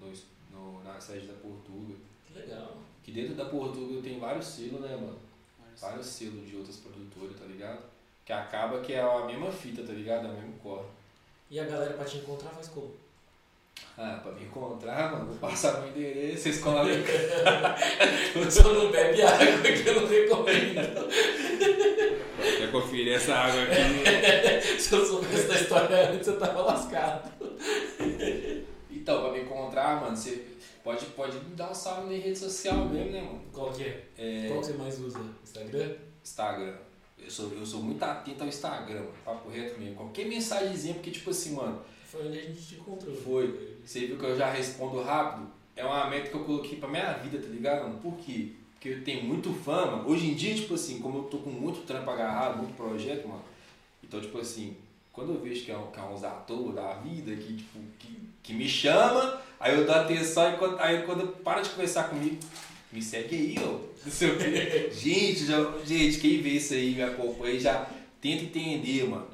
No, no- na sede da Portuga. Que legal. Que dentro da Portuga tem vários selos, né, mano? Mas- vários selos de outras produtoras, tá ligado? Que acaba que é a mesma fita, tá ligado? É o mesmo corre. E a galera pra te encontrar faz como? Ah, pra me encontrar, mano, vou passar meu endereço, vocês colhem. Só não bebe água que eu não recomendo. Quer conferir essa água aqui? Se eu soubesse da história antes, eu tava lascado. Então, pra me encontrar, mano, você pode, pode me dar um salve em rede social mesmo, né, mano? Qual que é? É, Qual que você mais usa? Instagram? Instagram. Eu sou, eu sou muito atento ao Instagram, mano. Papo reto mesmo. Qualquer mensagenzinha, porque, tipo assim, mano, Foi onde a gente te encontrou. Foi. Você viu que eu já respondo rápido? É uma meta que eu coloquei pra minha vida, tá ligado? mano? Por quê? Porque eu tenho muito fã, mano. Hoje em dia, tipo assim, como eu tô com muito trampo agarrado, muito projeto, mano. Então, tipo assim, quando eu vejo que é, um- que é uns atores da vida que, tipo, que, que me chama, aí eu dou atenção e quando, aí quando para de conversar comigo, me segue aí, ó. Não sei o quê. gente, já, gente, quem vê isso aí, me acompanha, já tenta entender, mano.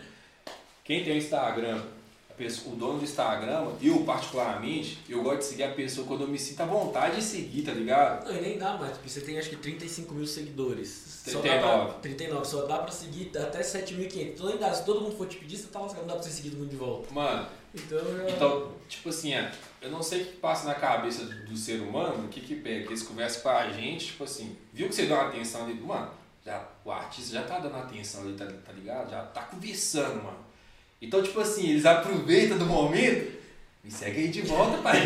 Quem tem o Instagram, a pessoa- o dono do Instagram, eu particularmente, eu gosto de seguir a pessoa quando eu me sinto à vontade de seguir, tá ligado? Não, e nem dá mais, porque você tem acho que 35 mil seguidores. Só dá 39. pra- 39, só dá pra seguir até 7.500. Então ainda, se todo mundo for te pedir, você tá lascado, não dá pra você seguir todo mundo de volta. Mano, Então, já... então, tipo assim, é, eu não sei o que passa na cabeça do, do ser humano, o que que pega, que eles conversam com a gente, tipo assim, viu que você deu uma atenção ali, mano, já, o artista já tá dando atenção ali, tá, tá ligado? Já tá conversando, mano. Então, tipo assim, eles aproveitam do momento, me segue aí de volta, pai.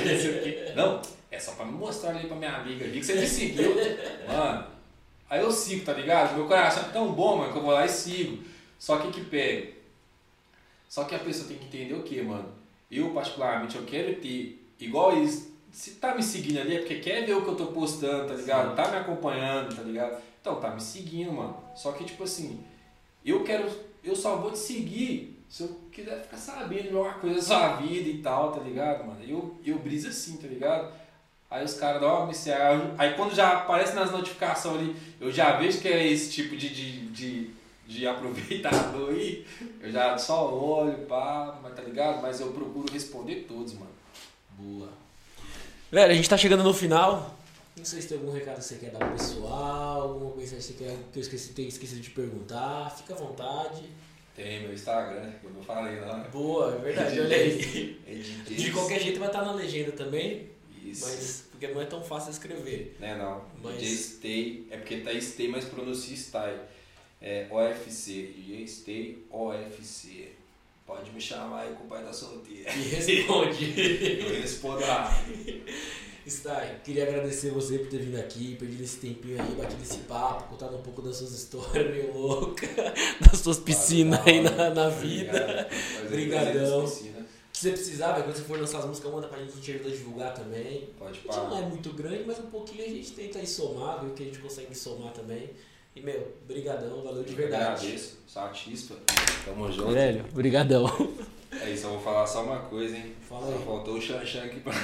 não é só pra me mostrar ali pra minha amiga ali que você me seguiu. Mano, aí eu sigo, tá ligado? Meu coração é tão bom, mano, que eu vou lá e sigo. Só que que pega? Só que a pessoa tem que entender o que, mano? Eu, particularmente, eu quero ter, igual eles, se tá me seguindo ali é porque quer ver o que eu tô postando, tá ligado? Tá me acompanhando, tá ligado? Então, tá me seguindo, mano. Só que, tipo assim, eu quero, eu só vou te seguir se eu quiser ficar sabendo de alguma coisa da sua vida e tal, tá ligado, mano? Eu, eu briso assim, tá ligado? Aí os caras dão uma missão. Aí quando já aparece nas notificações ali, eu já vejo que é esse tipo de, de, de, de aproveitador aí. Eu já só olho, pá, mas tá ligado? Mas eu procuro responder todos, mano. Boa. Velho, a gente tá chegando no final. Não sei se tem algum recado que você quer dar pro pessoal, alguma coisa que você quer que eu esqueci, tenha esquecido de perguntar. Fica à vontade. Tem meu Instagram, que eu não falei lá. Boa, é verdade, olha aí. É. De qualquer jeito vai estar na legenda também, Isso. mas porque não é tão fácil escrever. Né, não. Mas- DJ Stay, é porque tá Stay, mas pronuncia Stay. É OFC, DJ Stay OFC. Pode me chamar aí com o pai da solteira. E responde. Eu respondo lá. Stein, queria agradecer você por ter vindo aqui, perdido esse tempinho aí, batido esse papo, contado um pouco das suas histórias meio loucas, das suas piscinas aí na, na vida. Obrigadão. Se você precisar, quando você for lançar as músicas, manda pra gente, a gente ajuda a divulgar também. Pode A gente não parar. é muito grande, mas um pouquinho a gente tenta aí somar, ver o que a gente consegue somar também. E, meu, brigadão, valeu de verdade. Agradeço, sou artista. Tamo junto. Velho, brigadão. É isso, eu vou falar só uma coisa, hein? Fala aí. faltou o Xanxan aqui pra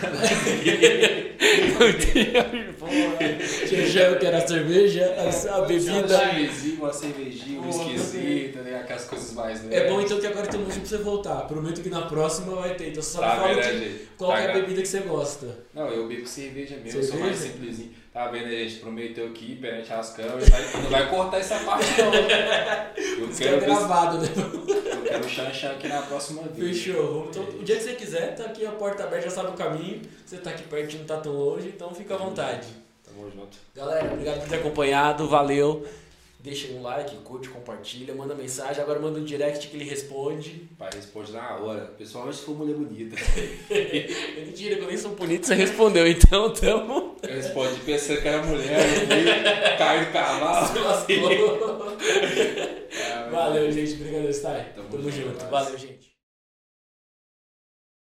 Tinha já eu que era a cerveja, a, a Uma bebida. cervejinha, uma cervejinha, um Boa, esquisita, né? Aquelas coisas mais, né? É bom então que agora tem um motivo pra você voltar. Prometo que na próxima vai ter. Então você só me Tá fala que- né, qual Tá é a vendo? bebida que você gosta. Não, eu bebo cerveja mesmo, eu sou Cerveja? mais simplesinho. Tá vendo, né, gente? Prometeu aqui perante as câmeras, não vai cortar essa parte não. Eu Isso é gravado, né? eu quero Xanxan aqui na próxima vez. Fechou. Então, o dia que você quiser, tá aqui a porta aberta, já sabe o caminho. Você tá aqui perto, não tá tão longe, então fica à vontade. Tamo junto. Galera, obrigado por ter acompanhado, valeu. Deixa um like, curte, compartilha, manda mensagem. Agora manda um direct que ele responde. Pai responde na hora. Pessoal, se for mulher bonita. Mentira, eu nem sou bonito, você respondeu. Então, tamo. Eu respondi pensando que era mulher, caiu do cavalo. Se lascou. Ah, Valeu, gente. Obrigado, Stein. Tamo Tamo junto, junto. nós. Valeu, gente.